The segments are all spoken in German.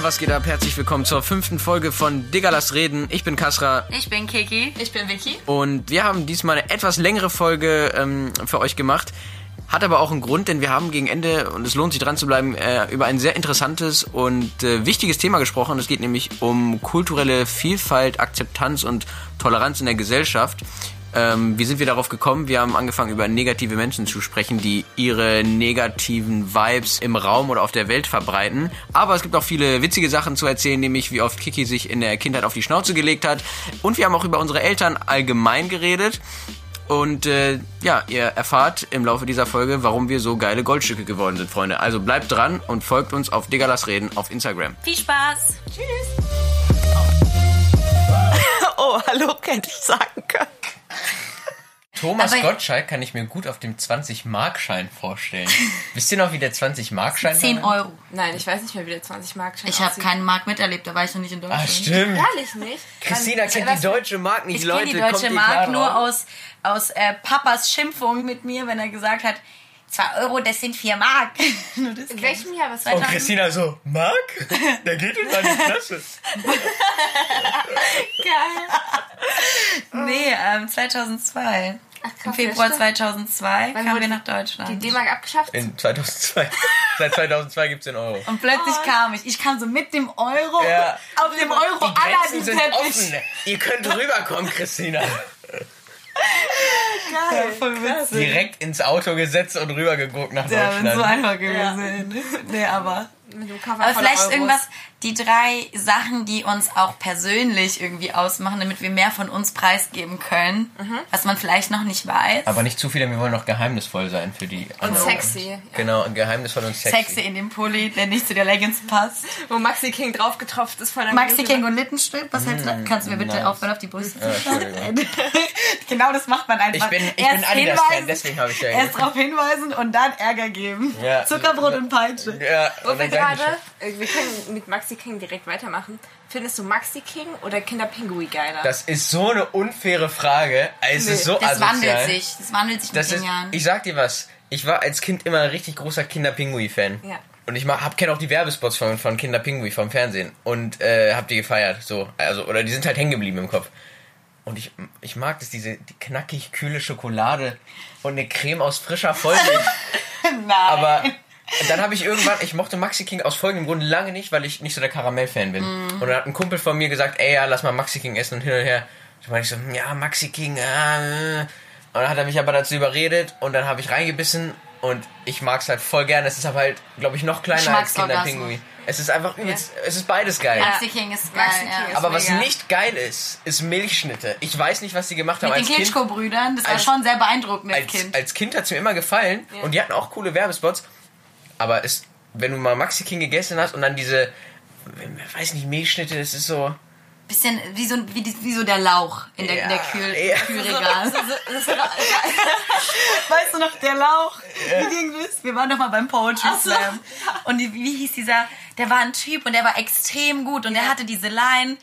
Freunde, was geht ab? Herzlich willkommen zur fünften Folge von Digga, lass reden. Ich bin Kasra Ich bin Kiki. Ich bin Vicky. und wir haben diesmal eine etwas längere Folge ähm, für euch gemacht. Hat aber auch einen Grund, denn wir haben gegen Ende, und es lohnt sich dran zu bleiben, äh, über ein sehr interessantes und äh, wichtiges Thema gesprochen. Es geht nämlich um kulturelle Vielfalt, Akzeptanz und Toleranz in der Gesellschaft. Ähm, wie sind wir darauf gekommen? Wir haben angefangen, über negative Menschen zu sprechen, die ihre negativen Vibes im Raum oder auf der Welt verbreiten. Aber es gibt auch viele witzige Sachen zu erzählen, nämlich wie oft Kiki sich in der Kindheit auf die Schnauze gelegt hat. Und wir haben auch über unsere Eltern allgemein geredet. Und äh, ja, ihr erfahrt im Laufe dieser Folge, warum wir so geile Goldstücke geworden sind, Freunde. Also bleibt dran und folgt uns auf Digga Lass Reden auf Instagram. Viel Spaß. Oh, hallo, hätte ich sagen können. Thomas Aber- Gottschalk kann ich mir gut auf dem 20-Mark-Schein vorstellen. Wisst ihr noch, wie der 20-Mark-Schein 10 war? Euro. Nein, ich weiß nicht mehr, wie der 20 Mark Schein Ich habe keinen Markt miterlebt, da war ich noch nicht in Deutschland. Ah, stimmt. Ehrlich nicht? Christina Dann- kennt die deutsche Mark nicht, Ich Leute. kenne die deutsche Mark nur aus, aus äh, Papas Schimpfung mit mir, wenn er gesagt hat, 2 Euro, das sind 4 Mark. Nur das In welchem Jahr? Was Und Oh, Christina so, Mark? Der geht in meine Klasse. geil. Nee, ähm, 2002. Ach, Im Februar ja, stimmt. 2002 Wann kamen wir nach Die Deutschland. D-Mark abgeschafft? In 2002. Seit 2002 gibt's den Euro. Und plötzlich Oh. kam ich. Ich kam so mit dem Euro. Ja. Auf dem Euro Die Grenzen sind Teppich. offen. Ihr könnt rüberkommen, Christina. Geil, voll witzig. Direkt ins Auto gesetzt und rübergeguckt nach Ja, wenn so Deutschland. einfach gewesen. Nee, aber. Aber vielleicht Euros. irgendwas, die drei Sachen, die uns auch persönlich irgendwie ausmachen, damit wir mehr von uns preisgeben können, was man vielleicht noch nicht weiß. Aber nicht zu viele, wir wollen noch geheimnisvoll sein für die Und anderen. sexy. Genau, geheimnisvoll und sexy. Sexy in dem Pulli, der nicht zu der Leggings passt. Wo Maxi King draufgetropft ist von der Maxi King und Littenstripp, was hältst du? Kannst du mir bitte nice. aufhören, auf die Brüste Ja, zu schauen? Entschuldigung. genau das macht man einfach. Ich bin, ich Erst bin hinweisen, deswegen habe ich ja Erst darauf hinweisen und dann Ärger geben. Ja. Zuckerbrot und Peitsche. Ja, und dann gerade, wir können mit Maxi King direkt weitermachen. Findest du Maxi King oder Kinder Pinguin geiler? Das ist so eine unfaire Frage. Es ist so Das asozial. wandelt sich. Das wandelt sich Das mit ist, den Jahren. ich sag dir was. Ich war als Kind immer ein richtig großer Kinder-Pinguin-Fan. Ja. Und ich hab, kenne auch die Werbespots von, von Kinder Pinguin vom Fernsehen. Und äh, hab die gefeiert. So. Also, oder die sind halt hängen geblieben im Kopf. Und ich, ich mag das, diese die knackig kühle Schokolade und eine Creme aus frischer Vollmilch. Nein. Aber dann habe ich irgendwann, ich mochte Maxi King aus folgendem Grund lange nicht, weil ich nicht so der Karamell-Fan bin. Und dann hat ein Kumpel von mir gesagt, ey, ja, lass mal Maxi King essen und hin und her. Da meinte ich so, ja, Maxi King, ah, äh. Und dann hat er mich aber dazu überredet und dann habe ich reingebissen und ich mag's halt voll gerne. Es ist aber halt, glaube ich, noch kleiner als Kinder Geschmacksorgasmus. Pinguin. Es ist einfach übelst, es ist beides geil. Maxi King ist geil. King ja. ist Aber was mega. nicht geil ist, ist Milchschnitte. Ich weiß nicht, was die gemacht haben Mit den als Kind. Klitschko-Brüdern, das war Als- schon sehr beeindruckend als als, Kind. als Kind hat es mir immer gefallen und die hatten auch coole Werbespots. Aber es, wenn du mal Maxi King gegessen hast und dann diese, weiß nicht, Milchschnitte, das ist so. Bisschen wie so, wie, wie so der Lauch in der, in der Ja, Kühl, ja. Kühlregal. weißt du noch, der Lauch? Wie ging das? Wir waren doch mal beim Poetry Slam. Und die, wie hieß dieser? Der war ein Typ und der war extrem gut und der hatte diese Line.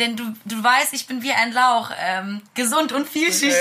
Denn du, du weißt, ich bin wie ein Lauch, ähm, gesund und vielschichtig.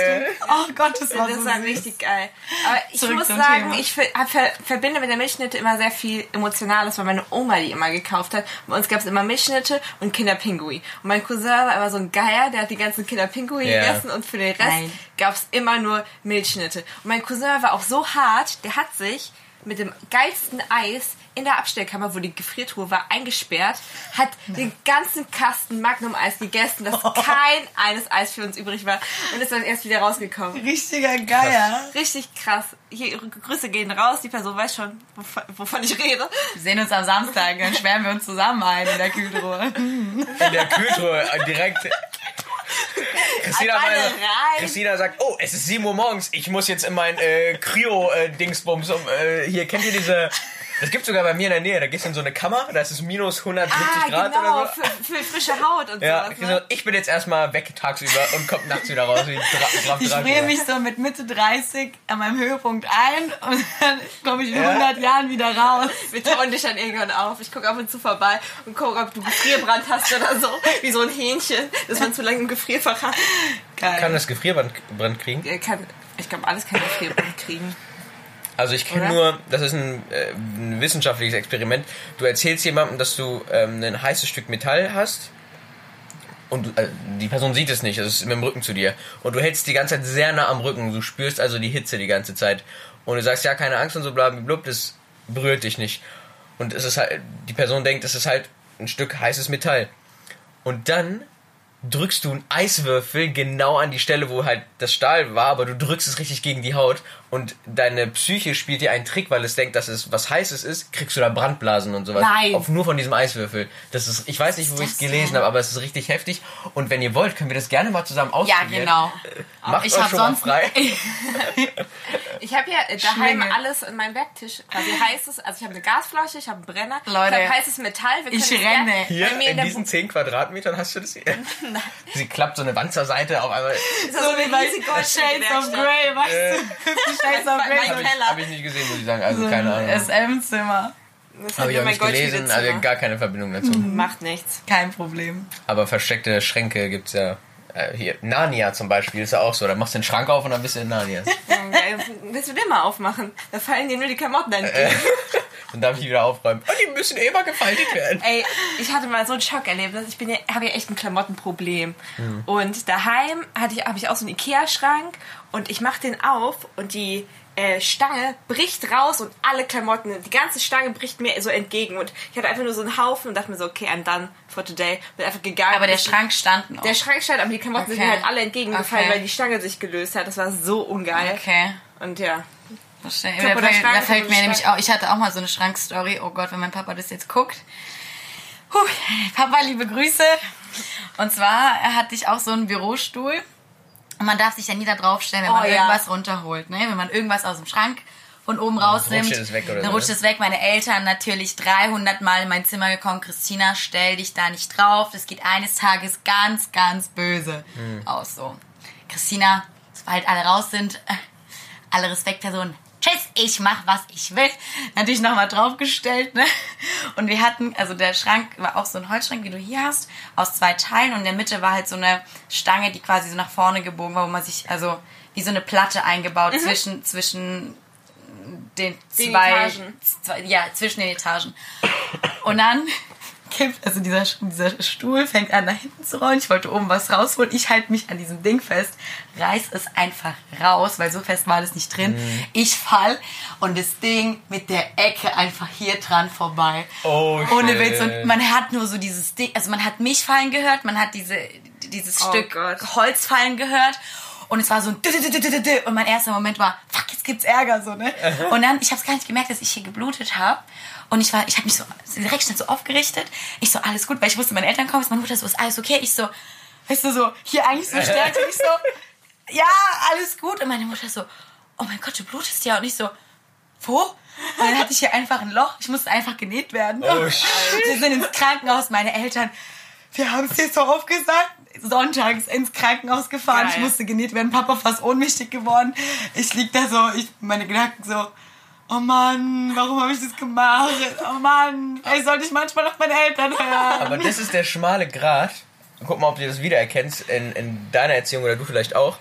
Oh Gott, das war Das so war süß. richtig geil. Aber ich Zurück muss sagen, Thema. ich ver ver verbinde mit der Milchschnitte immer sehr viel Emotionales, weil meine Oma die immer gekauft hat. Bei uns gab es immer Milchschnitte und Kinderpingui. Und mein Cousin war immer so ein Geier, der hat die ganzen Kinderpingui Ja. gegessen und für den Rest gab es immer nur Milchschnitte. Und mein Cousin war auch so hart, der hat sich mit dem geilsten Eis in der Abstellkammer, wo die Gefriertruhe war, eingesperrt, hat den ganzen Kasten Magnum-Eis gegessen, dass kein eines Eis für uns übrig war und ist dann erst wieder rausgekommen. Richtiger Geier. Richtig krass. Hier, ihre Grüße gehen raus. Die Person weiß schon, wovon, wovon ich rede. Wir sehen uns am Samstag, dann schwärmen wir uns zusammen ein in der Kühltruhe. In der Kühltruhe äh, direkt. Christina, meine, rein. Christina sagt, oh, es ist 7 Uhr morgens, ich muss jetzt in mein äh, Kryo-Dingsbums. um, äh, hier, kennt ihr diese... Das gibt sogar bei mir in der Nähe, da gehst du in so eine Kammer, da ist es minus 170 Ah, Grad genau, oder so. für, für frische Haut und Ja, sowas. Ne? ich bin jetzt erstmal weg tagsüber und komm nachts wieder raus. Wie Dra Ich friere mich so mit Mitte 30 an meinem Höhepunkt ein und dann komme ich in 100 Jahren wieder raus. Wir tauen dich dann irgendwann auf. Ich gucke ab und zu vorbei und gucke, ob du Gefrierbrand hast oder so. Wie so ein Hähnchen, das man zu lange im Gefrierfach hat. Geil. Kann das Gefrierbrand Brand kriegen? Er kann, ich glaube, alles kann Gefrierbrand kriegen. Also ich kenne nur, das ist ein, äh, ein wissenschaftliches Experiment. Du erzählst jemandem, dass du ähm, ein heißes Stück Metall hast und äh, die Person sieht es nicht, es ist mit dem Rücken zu dir. Und du hältst die ganze Zeit sehr nah am Rücken, du spürst also die Hitze die ganze Zeit. Und du sagst, ja, keine Angst und so bla bla bla, das berührt dich nicht. Und es ist halt, die Person denkt, es ist halt ein Stück heißes Metall. Und dann drückst du einen Eiswürfel genau an die Stelle, wo halt das Stahl war, aber du drückst es richtig gegen die Haut und deine Psyche spielt dir einen Trick, weil es denkt, dass es was Heißes ist, kriegst du da Brandblasen und sowas. Nein. Auf nur von diesem Eiswürfel. Das ist, ich weiß nicht, wo ich es gelesen habe, aber es ist richtig heftig. Und wenn ihr wollt, können wir das gerne mal zusammen Ja, ausprobieren. genau. Macht Ich euch schon mal frei. Ich habe ja äh, daheim Schlinge. alles in meinem Werktisch. Quasi heißes, also ich habe eine Gasflasche, ich habe einen Brenner, Leute, ich habe heißes Metall. Wir ich renne. gerne Hier in, in diesen Bu- 10 Quadratmetern hast du das hier. Sie klappt so eine Wand zur Seite auf einmal. Das so eine riesige Werkstatt. Grey, weißt du? Shades of Mein Grey. Habe ich, hab ich nicht gesehen, muss ich sagen. Also keine Ahnung. SM-Zimmer. Habe ich auch nicht gelesen, also gar keine Verbindung dazu. Macht nichts. Kein Problem. Aber versteckte Schränke gibt's ja. Äh, hier, Narnia zum Beispiel ist ja auch so. Da machst du den Schrank auf und dann bist du in Narnia. Willst du den mal aufmachen? Da fallen dir nur die Klamotten entgegen. Dann darf ich die wieder aufräumen. Und die müssen eh mal gefaltet werden. Ey, ich hatte mal so einen Schock erlebt. Ich bin ja, habe ja echt ein Klamottenproblem. Und daheim hatte ich, habe ich auch so einen Ikea-Schrank und ich mache den auf und die äh, Stange bricht raus und alle Klamotten, die ganze Stange bricht mir so entgegen. Und ich hatte einfach nur so einen Haufen und dachte mir so, okay, I'm done for today. Bin einfach gegangen. Aber der Schrank stand noch. Der Schrank stand, aber die Klamotten sind Okay. mir halt alle entgegengefallen, Okay. weil die Stange sich gelöst hat. Das war so ungeil. Okay. Und ja. Da, fällt- Schrank, da fällt mir nämlich auch, ich hatte auch mal so eine Schrankstory. Oh Gott, wenn mein Papa das jetzt guckt. Puh, Papa, liebe Grüße. Und zwar hatte ich auch so einen Bürostuhl. Und man darf sich ja nie da draufstellen, wenn Oh, man ja. irgendwas runterholt. Ne? Wenn man irgendwas aus dem Schrank von oben rausnimmt, rutscht es weg oder dann so, rutscht ne? es weg. Meine Eltern natürlich 300 Mal in mein Zimmer gekommen. Christina, stell dich da nicht drauf. Das geht eines Tages ganz, ganz böse Hm. aus. So. Christina, sobald alle raus sind, äh, alle Respektpersonen. Tschüss, ich mach, was ich will. Natürlich nochmal draufgestellt, ne? Und wir hatten, also der Schrank war auch so ein Holzschrank, wie du hier hast, aus zwei Teilen und in der Mitte war halt so eine Stange, die quasi so nach vorne gebogen war, wo man sich, also wie so eine Platte eingebaut zwischen, zwischen den Den zwei, Etagen. zwei, ja, zwischen den Etagen. Und dann kippt, also dieser, dieser Stuhl fängt an nach hinten zu rollen. Ich wollte oben was rausholen. Ich halte mich an diesem Ding fest, reiß es einfach raus, weil so fest war das nicht drin. Ich fall und das Ding mit der Ecke einfach hier dran vorbei. Oh, Ohne shit. Witz. Und man hat nur so dieses Ding, also man hat mich fallen gehört, man hat diese, dieses Oh Stück Gott. Holz fallen gehört. Und es war so ein und mein erster Moment war, fuck, jetzt gibt's Ärger so, ne? Und dann, ich habe gar nicht gemerkt, dass ich hier geblutet habe. Und ich war, ich habe mich so direkt schnell so aufgerichtet. Ich so, alles gut, weil ich wusste, meine Eltern kommen, meine Mutter so, ist alles okay? Ich so, weißt du, so, hier eigentlich so stärkt. Ich so, ja, alles gut. Und meine Mutter so, oh mein Gott, du blutest ja. Und ich so, wo? Und dann hatte ich hier einfach ein Loch. Ich musste einfach genäht werden. Oh, shit. Wir sind ins Krankenhaus, meine Eltern. Wir haben es dir so oft gesagt. Sonntags ins Krankenhaus gefahren. Geil. Ich musste genäht werden. Papa fast ohnmächtig geworden. Ich lieg da so, ich, meine Gedanken so, oh Mann, warum habe ich das gemacht? Oh Mann, vielleicht sollte ich manchmal auf meine Eltern hören. Aber das ist der schmale Grat. Guck mal, ob du das wiedererkennst in, in deiner Erziehung oder du vielleicht auch.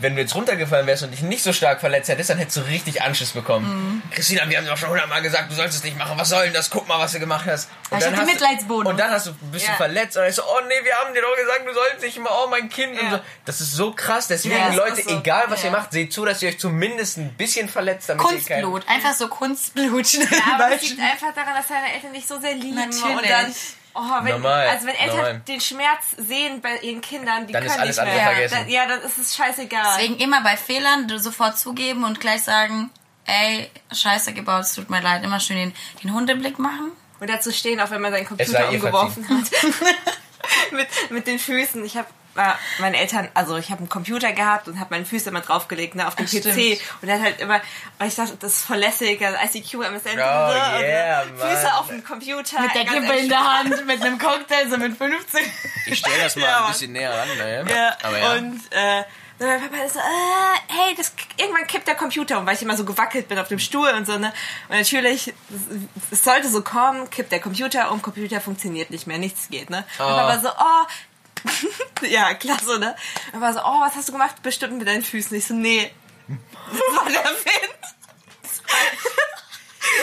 Wenn du jetzt runtergefallen wärst und dich nicht so stark verletzt hättest, dann hättest du richtig Anschiss bekommen. Mhm. Christina, wir haben dir auch schon hundertmal gesagt, du sollst es nicht machen. Was soll denn das? Guck mal, was du gemacht hast. Und ich hatte hast du- Mitleidsbonus. Und dann hast du, bist Ja. du verletzt und dann ist so, oh nee, wir haben dir doch gesagt, du sollst nicht immer, oh mein Kind. Und Ja. so. Das ist so krass. Deswegen, Ja, das Leute, so. egal was ihr Ja. macht, seht zu, dass ihr euch zumindest ein bisschen verletzt, damit ihr kein... Kunstblut, einfach so Kunstblut. Ja, aber es liegt einfach daran, dass deine Eltern dich so sehr lieben. Natürlich. Und dann, oh, wenn, Normal, also wenn Eltern normal. den Schmerz sehen bei ihren Kindern, die Dann ist können alles nicht andere mehr. vergessen. Dann, ja, dann ist es scheißegal. Deswegen immer bei Fehlern sofort zugeben und gleich sagen, ey, scheiße gebaut, es tut mir leid. Immer schön den, den Hundeblick machen. Und dazu stehen, auch wenn man seinen Computer umgeworfen hat. mit, mit den Füßen. Ich habe meine Eltern, also ich habe einen Computer gehabt und habe meine Füße immer draufgelegt, ne, auf Ach, PC. stimmt. Und dann halt immer, weil ich dachte, das ist voll lässig, also ICQ, MSN, Oh, und yeah. Füße auf dem Computer. Mit der Kippe in der Hand, mit einem Cocktail, so mit 15. Ich stell das mal Ja, ein bisschen näher ran, ne? Ja, Aber ja. und äh, dann mein Papa ist so, äh, hey, das, irgendwann kippt der Computer um, weil ich immer so gewackelt bin auf dem Stuhl und so, ne? Und natürlich, es- sollte so kommen, kippt der Computer um, Computer funktioniert nicht mehr, nichts geht, ne? Und Oh. Papa so, oh, ja, klasse, ne? Und war so, oh, was hast du gemacht? Bestimmt mit deinen Füßen. Ich so, nee. Das war der Wind.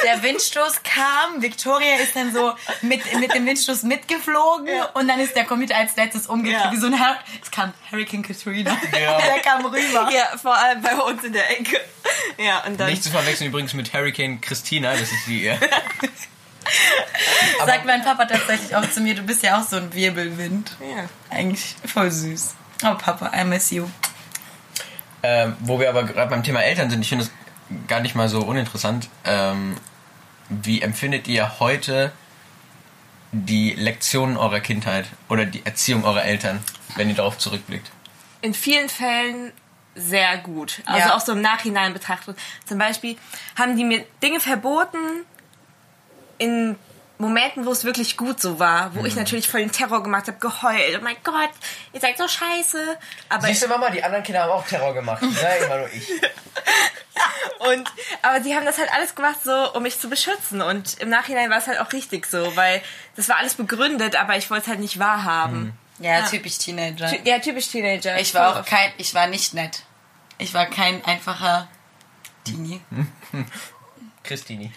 der Windstoß kam, Victoria ist dann so mit, mit dem Windstoß mitgeflogen und dann ist der Computer als letztes umgekehrt. Ja. Wie so ein es kam Hurricane Katrina. Ja. Der kam rüber. Ja, vor allem bei uns in der Ecke. Ja, und dann. Nicht zu verwechseln übrigens mit Hurricane Christina, das ist die. Äh, Sagt mein Papa tatsächlich auch zu mir, du bist ja auch so ein Wirbelwind. Ja. Eigentlich voll süß. Oh Papa, I miss you. ähm, wo wir aber gerade beim Thema Eltern sind, ich finde es gar nicht mal so uninteressant. Ähm, wie empfindet ihr heute die Lektionen eurer Kindheit oder die Erziehung eurer Eltern, wenn ihr darauf zurückblickt? in vielen Fällen sehr gut. Also Ja. auch so im Nachhinein betrachtet. Zum Beispiel haben die mir Dinge verboten in Momenten, wo es wirklich gut so war, wo ich natürlich voll den Terror gemacht habe, geheult. Oh mein Gott, ihr seid so scheiße. Aber Siehst du, Mama, die anderen Kinder haben auch Terror gemacht. Nein, immer nur ich. Und, aber die haben das halt alles gemacht, so, um mich zu beschützen. Und im Nachhinein war es halt auch richtig so, weil das war alles begründet, aber ich wollte es halt nicht wahrhaben. Ja, typisch Teenager. Ty- Ja, typisch Teenager. Ich war auch kein, ich war nicht nett. Ich war kein einfacher Teenie. Christini.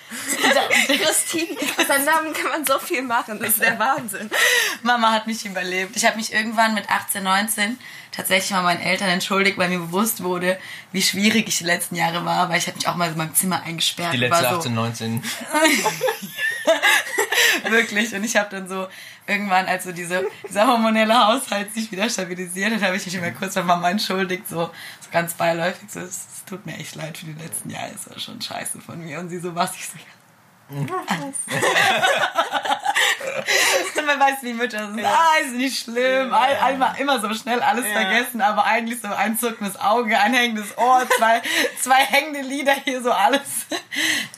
Christine, aus seinem Namen kann man so viel machen. Das ist der Wahnsinn. Mama hat mich überlebt. Ich habe mich irgendwann mit 18, 19 tatsächlich mal meinen Eltern entschuldigt, weil mir bewusst wurde, wie schwierig ich die letzten Jahre war, weil ich habe mich auch mal in meinem Zimmer eingesperrt. Die und letzte war 18, 19. Wirklich. Und ich habe dann so irgendwann, als so diese, dieser hormonelle Haushalt sich wieder stabilisiert hat, habe ich mich immer kurz bei Mama entschuldigt, so, so ganz beiläufig. So, es, es tut mir echt leid für die letzten Jahre, es war schon scheiße von mir. Und sie so, was? Ich so, ja. Man weiß, wie Mütter sind. Ah, ist nicht schlimm. All, einmal, immer so schnell alles vergessen, aber eigentlich so ein zuckendes Auge, ein hängendes Ohr, zwei, zwei hängende Lieder hier, so alles.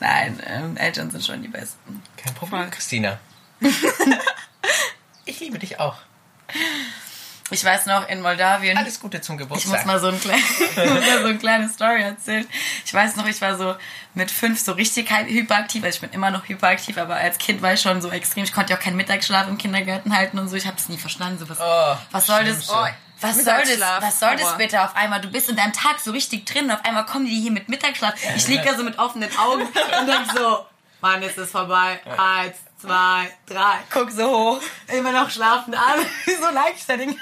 Nein, ähm, Eltern sind schon die Besten. Kein Problem, Christina. ich liebe dich auch. Ich weiß noch, in Moldawien. Alles Gute zum Ich Geburtstag. muss mal so, ein klein, ich muss mal so eine kleine Story erzählen. Ich weiß noch, ich war so mit fünf so richtig hy- hyperaktiv. Also ich bin immer noch hyperaktiv, aber als Kind war ich schon so extrem. Ich konnte ja auch keinen Mittagsschlaf im Kindergarten halten und so. Ich habe es nie verstanden. So was, Oh, was soll das? Oh, was soll das? Was soll das bitte auf einmal? Du bist in deinem Tag so richtig drin und auf einmal kommen die hier mit Mittagsschlaf. Ich liege da so mit offenen Augen und denk so, Mann, ist es vorbei. Eins, zwei, drei. Guck so hoch. Immer noch schlafen alle. so leicht da Ding.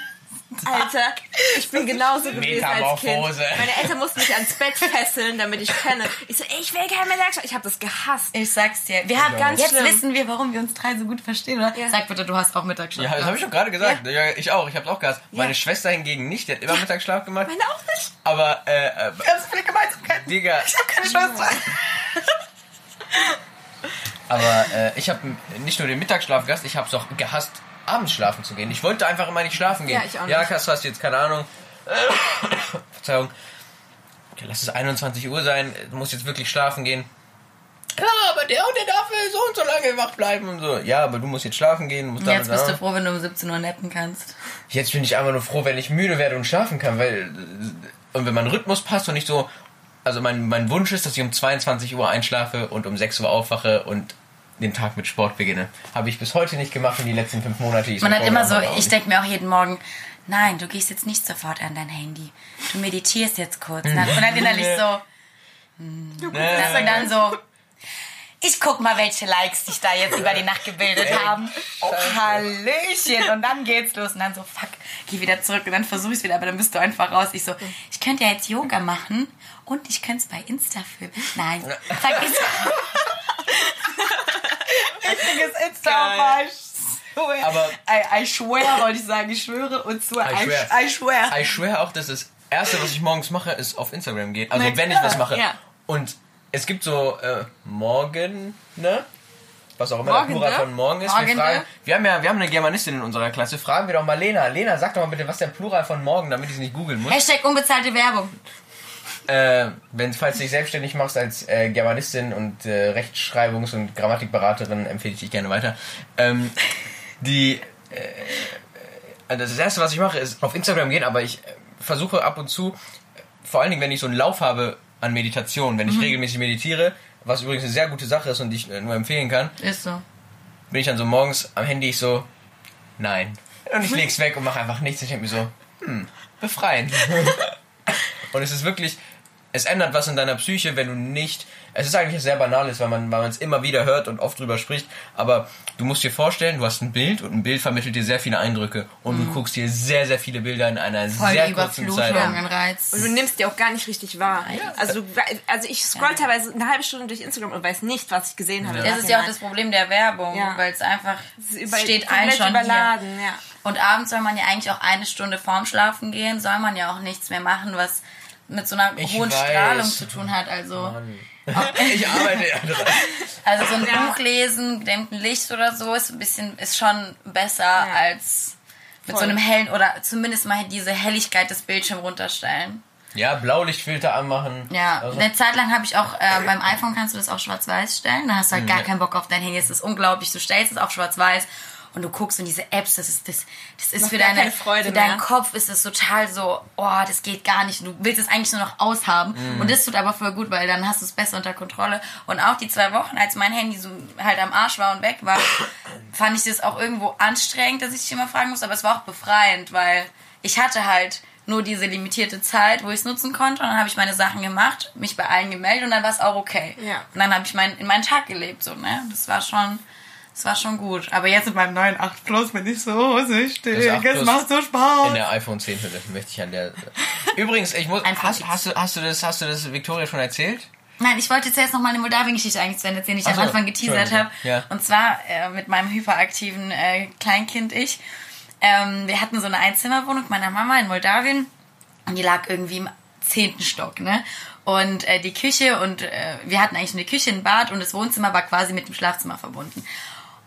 Alter, ich bin genauso gewesen als Kind. Metamorphose. Meine Eltern mussten mich ans Bett fesseln, damit ich penne. Ich so, ich will kein Mittagsschlaf. Ich habe das gehasst. Ich sag's dir. Wir haben Ganz jetzt schlimm. wissen wir, warum wir uns drei so gut verstehen, oder? Ja. Sag bitte, du hast auch Mittagsschlaf. Ja, das habe ich doch gerade gesagt. Ja. ich auch. Ich habe auch gehasst. Meine Schwester hingegen nicht. Die hat immer Mittagsschlaf gemacht. Meine auch nicht. Aber, äh, äh, Ganz viele Gemeinsamkeiten. Digga, Ich hab keine Schwester. aber äh, ich habe nicht nur den Mittagsschlaf gehasst, ich habe es auch gehasst, abends schlafen zu gehen. Ich wollte einfach immer nicht schlafen gehen. Ja, ich auch Ja, nicht. Kass, du hast jetzt keine Ahnung. Verzeihung. Okay, lass es 21 Uhr sein. Du musst jetzt wirklich schlafen gehen. Ja, aber der und der darf so und so lange wach bleiben und so. Ja, aber du musst jetzt schlafen gehen. Musst Jetzt bist du froh, wenn du um 17 Uhr neppen kannst. Jetzt bin ich einfach nur froh, wenn ich müde werde und schlafen kann, weil und wenn mein Rhythmus passt und nicht so, also mein, mein Wunsch ist, dass ich um 22 Uhr einschlafe und um 6 Uhr aufwache und den Tag mit Sport beginne. Habe ich bis heute nicht gemacht in die letzten fünf Monate. Man hat immer so, ich denke mir auch jeden Morgen, nein, du gehst jetzt nicht sofort an dein Handy. Du meditierst jetzt kurz. Und dann, und dann innerlich so, hm. und dann so, ich guck mal, welche Likes sich da jetzt über die Nacht gebildet haben. Oh, Hallöchen. Und dann geht's los. Und dann so, fuck, geh wieder zurück. Und dann versuch ich's wieder, aber dann bist du einfach raus. Ich so, ich könnte ja jetzt Yoga machen und ich könnte es bei Insta filmen. Nein, vergiss Richtiges Insta Aber- I, I swear, wollte ich sagen, ich schwöre und zu I, I swear. I swear. Ich schwöre auch, dass das Erste, was ich morgens mache, ist auf Instagram gehen. Also Na wenn ich klar, was mache. ja. Und es gibt so äh, morgen, ne? Was auch immer Morgen, der Plural ne? von morgen ist. Morgen, wir, fragen, ne? wir haben ja wir haben eine Germanistin in unserer Klasse. Fragen wir doch mal Lena. Lena, sag doch mal bitte, was der Plural von morgen, damit ich es nicht googeln muss. Hashtag unbezahlte Werbung. Äh, wenn, falls du dich selbstständig machst als äh, Germanistin und äh, Rechtschreibungs- und Grammatikberaterin, empfehle ich dich gerne weiter. Ähm, die, äh, also das erste, was ich mache, ist auf Instagram gehen, aber ich äh, versuche ab und zu, vor allen Dingen, wenn ich so einen Lauf habe an Meditation, wenn ich regelmäßig meditiere, was übrigens eine sehr gute Sache ist und die ich äh, nur empfehlen kann, Ist so. bin ich dann so morgens am Handy ich so, nein. Und ich leg's weg und mache einfach nichts. Ich denke mir so, hm, befreiend. und es ist wirklich, es ändert was in deiner Psyche, wenn du nicht. Es ist eigentlich sehr banales, weil man weil man es immer wieder hört und oft drüber spricht. Aber du musst dir vorstellen, du hast ein Bild und ein Bild vermittelt dir sehr viele Eindrücke und du guckst dir sehr sehr viele Bilder in einer Mhm. Voll sehr kurzen Zeit an. Reiz. Und du nimmst die auch gar nicht richtig wahr. Also, du, also ich scroll teilweise eine halbe Stunde durch Instagram und weiß nicht, was ich gesehen habe. im Das ist ja auch das Problem der Werbung, Ja. weil es einfach über- steht ein schon überladen, hier. ja. Und abends soll man ja eigentlich auch eine Stunde vorm Schlafen gehen, soll man ja auch nichts mehr machen, was mit so einer Ich hohen weiß. Strahlung zu tun hat. Also, Ich arbeite ja dran. also so ein Buch lesen, gedämmten Licht oder so ist ein bisschen, ist schon besser als mit so Voll. einem hellen oder zumindest mal diese Helligkeit des Bildschirms runterstellen. Ja, Blaulichtfilter anmachen. Ja, Also, eine Zeit lang habe ich auch, äh, beim iPhone kannst du das auch schwarz-weiß stellen. Da hast du halt gar ja. keinen Bock auf dein Handy. Es ist unglaublich. Du stellst es auf schwarz-weiß und du guckst in diese Apps. Das ist, das, das ist Macht für, deine, für deinen mehr. Kopf ist es total so, oh, das geht gar nicht. Du willst es eigentlich nur noch aushaben. Mhm. Und das tut aber voll gut, weil dann hast du es besser unter Kontrolle. Und auch die zwei Wochen, als mein Handy so halt am Arsch war und weg war, fand ich das auch irgendwo anstrengend, dass ich dich immer fragen muss. Aber es war auch befreiend, weil ich hatte halt nur diese limitierte Zeit, wo ich es nutzen konnte. Und dann habe ich meine Sachen gemacht, mich bei allen gemeldet und dann war es auch okay. Ja. Und dann habe ich mein, in meinen Tag gelebt. So, ne? Das war schon... Das war schon gut. Aber jetzt mit meinem neuen 8 Plus bin ich so süchtig. Das 8 Es macht so Spaß. in der iPhone 10 Hülle möchte ich an der. Übrigens, ich muss. Einfach Hast, hast, du, hast du das, hast du das Victoria schon erzählt? Nein, ich wollte jetzt erst noch mal eine Moldawien-Geschichte eigentlich zu Ende erzählen, die ich Ach am so, Anfang geteasert habe. Ja. Und zwar äh, mit meinem hyperaktiven äh, Kleinkind ich. Ähm, wir hatten so eine Einzimmerwohnung meiner Mama in Moldawien und die lag irgendwie im zehnten Stock, ne? Und äh, die Küche und äh, wir hatten eigentlich nur die Küche, ein Bad und das Wohnzimmer war quasi mit dem Schlafzimmer verbunden.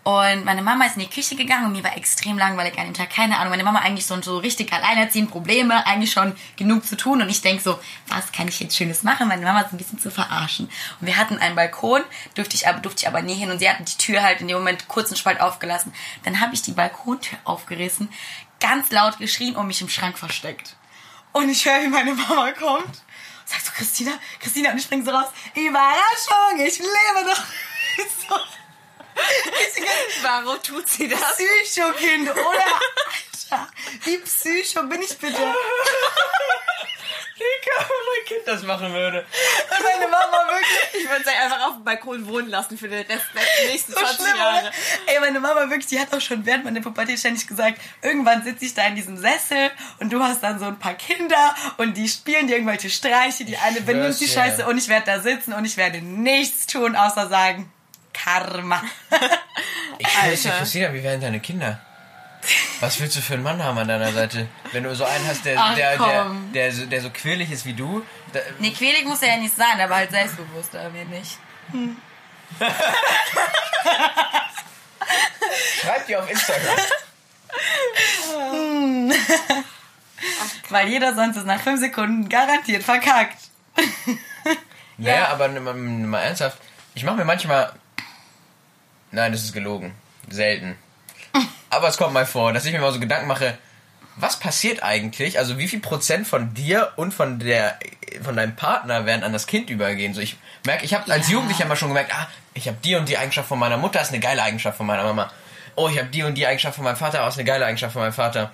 Und meine Mama ist in die Küche gegangen und mir war extrem langweilig an dem Tag. Keine Ahnung, meine Mama eigentlich so, so richtig alleinerziehend Probleme, eigentlich schon genug zu tun. Und ich denk so, was kann ich jetzt Schönes machen? Meine Mama ist ein bisschen zu verarschen. Und wir hatten einen Balkon, durfte ich aber, durfte ich aber nie hin. Und sie hatten die Tür halt in dem Moment kurzen Spalt aufgelassen. Dann habe ich die Balkontür aufgerissen, ganz laut geschrien und mich im Schrank versteckt. Und ich höre, wie meine Mama kommt. Sagst du, Christina? Christina, und ich spring so raus. Überraschung, ich lebe noch. So. Warum tut sie das? Psycho-Kind, oder? Alter, wie psycho bin ich bitte? Und Digga, wenn mein Kind das machen würde. meine Mama wirklich. Ich würde sie einfach auf dem Balkon wohnen lassen für den Rest der nächsten So 20 schlimm, Jahre. oder? Ey, meine Mama wirklich, die hat auch schon während meiner Pubertät ständig gesagt, irgendwann sitze ich da in diesem Sessel und du hast dann so ein paar Kinder und die spielen dir irgendwelche Streiche, die eine benimmt die. Scheiße und ich werde da sitzen und ich werde nichts tun, außer sagen, Karma. Ich weiß nicht, Alter. Christina, wie wären deine Kinder? Was willst du für einen Mann haben an deiner Seite? Wenn du so einen hast, der, Ach, der, der, der, so, der so quirlig ist wie du. Da, Nee, quälig muss er ja nicht sein, aber halt selbstbewusst, aber mir nicht. schreib dir auf Instagram. Weil jeder sonst ist nach fünf Sekunden garantiert verkackt. Naja, aber n- mal, mal ernsthaft. Ich mache mir manchmal. Nein, das ist gelogen. Selten. Aber es kommt mal vor, dass ich mir mal so Gedanken mache, was passiert eigentlich? Also wie viel Prozent von dir und von der von deinem Partner werden an das Kind übergehen? So ich merke, ich habe als Ja. Jugendlicher mal schon gemerkt, ah, ich habe die und die Eigenschaft von meiner Mutter, ist eine geile Eigenschaft von meiner Mama. Oh, ich habe die und die Eigenschaft von meinem Vater, oh, ist eine geile Eigenschaft von meinem Vater.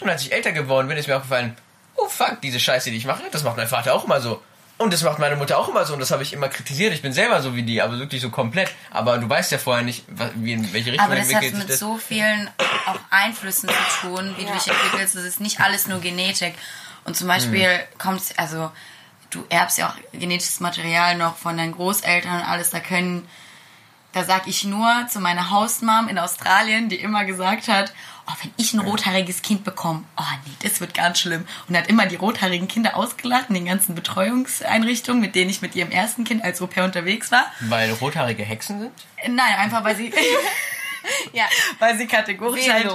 Und als ich älter geworden bin, ist mir aufgefallen, oh fuck, diese Scheiße, die ich mache, das macht mein Vater auch immer so. Und das macht meine Mutter auch immer so und das habe ich immer kritisiert. Ich bin selber so wie die, aber wirklich so komplett. Aber du weißt ja vorher nicht, wie in welche Richtung Aber das hat entwickelt sich mit das. so vielen auch Einflüssen zu tun, wie du dich entwickelst. Es ist nicht alles nur Genetik. Und zum Beispiel Hm. kommt also du erbst ja auch genetisches Material noch von deinen Großeltern und alles. Da können, da sag ich nur zu meiner Hausmam in Australien, die immer gesagt hat, oh, wenn ich ein rothaariges Kind bekomme, oh nee, das wird ganz schlimm. Und hat immer die rothaarigen Kinder ausgelacht in den ganzen Betreuungseinrichtungen, mit denen ich mit ihrem ersten Kind als Au unterwegs war. Weil rothaarige Hexen sind? Nein, einfach weil sie Ja. weil sie kategorisch halt,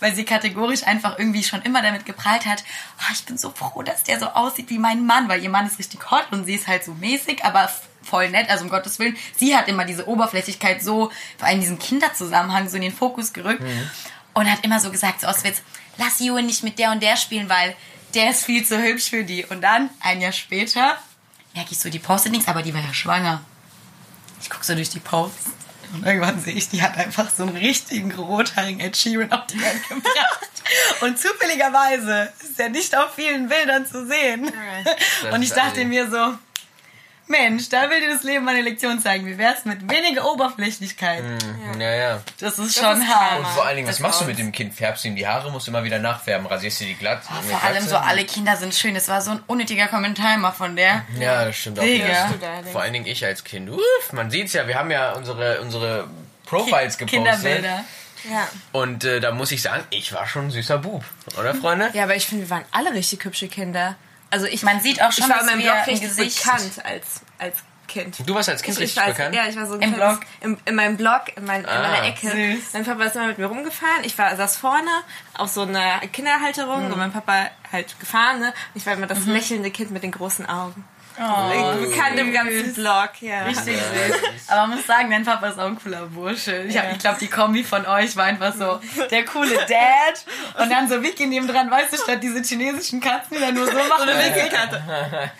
weil sie kategorisch einfach irgendwie schon immer damit geprallt hat, oh, ich bin so froh, dass der so aussieht wie mein Mann, weil ihr Mann ist richtig hot und sie ist halt so mäßig, aber voll nett, also um Gottes Willen. Sie hat immer diese Oberflächlichkeit so, vor allem in diesem Kinderzusammenhang so in den Fokus gerückt und hat immer so gesagt, so aus Witz, lass Ewan nicht mit der und der spielen, weil der ist viel zu hübsch für die. Und dann, ein Jahr später, merke ich so, die postet nichts, aber die war ja schwanger. Ich gucke so durch die Posts und irgendwann sehe ich, die hat einfach so einen richtigen rothaarigen Ed Sheeran auf die Welt gebracht. Und zufälligerweise ist er nicht auf vielen Bildern zu sehen. Und ich dachte mir so, Mensch, da will dir das Leben mal eine Lektion zeigen. Wie wär's mit weniger Oberflächlichkeit? Ja, ja. Das ist schon ist hart. Und vor allen Dingen, was Das machst du mit dem Kind? Färbst du ihm die Haare, musst du immer wieder nachfärben, rasierst du die glatt? Oh, Vor allem so, alle Kinder sind schön. Das war so ein unnötiger Kommentar immer von der. Ja, das stimmt auch. Allerdings. Vor allen Dingen ich als Kind. Uff, man sieht's ja, wir haben ja unsere, unsere Profiles gepostet. Kinderbilder. Ja. Und äh, da muss ich sagen, ich war schon ein süßer Bub. Oder, Freunde? ja, aber ich finde, wir waren alle richtig hübsche Kinder. Also ich, Man sieht auch schon, ich war dass in meinem Blog richtig Gesicht- bekannt als, als Kind. Du warst als Kind Ich richtig war, bekannt? Ja, ich war so ein Im kleines- Blog? Im, in meinem Blog, in, mein, in Ah, meiner Ecke. süß. Mein Papa ist immer mit mir rumgefahren. Ich war, saß vorne auf so einer Kinderhalterung Mhm. und mein Papa halt gefahren. Ne? Ich war immer das lächelnde Kind mit den großen Augen. Oh, Bekannt im ganzen Blog, ja. richtig süß. Aber man muss sagen, dein Papa ist auch ein cooler Bursche. Ich, hab- ich glaube, die Kombi von euch war einfach so der coole Dad und dann so Vicky neben dran, weißt du, statt diese chinesischen Katzen, die dann nur so machen. ja.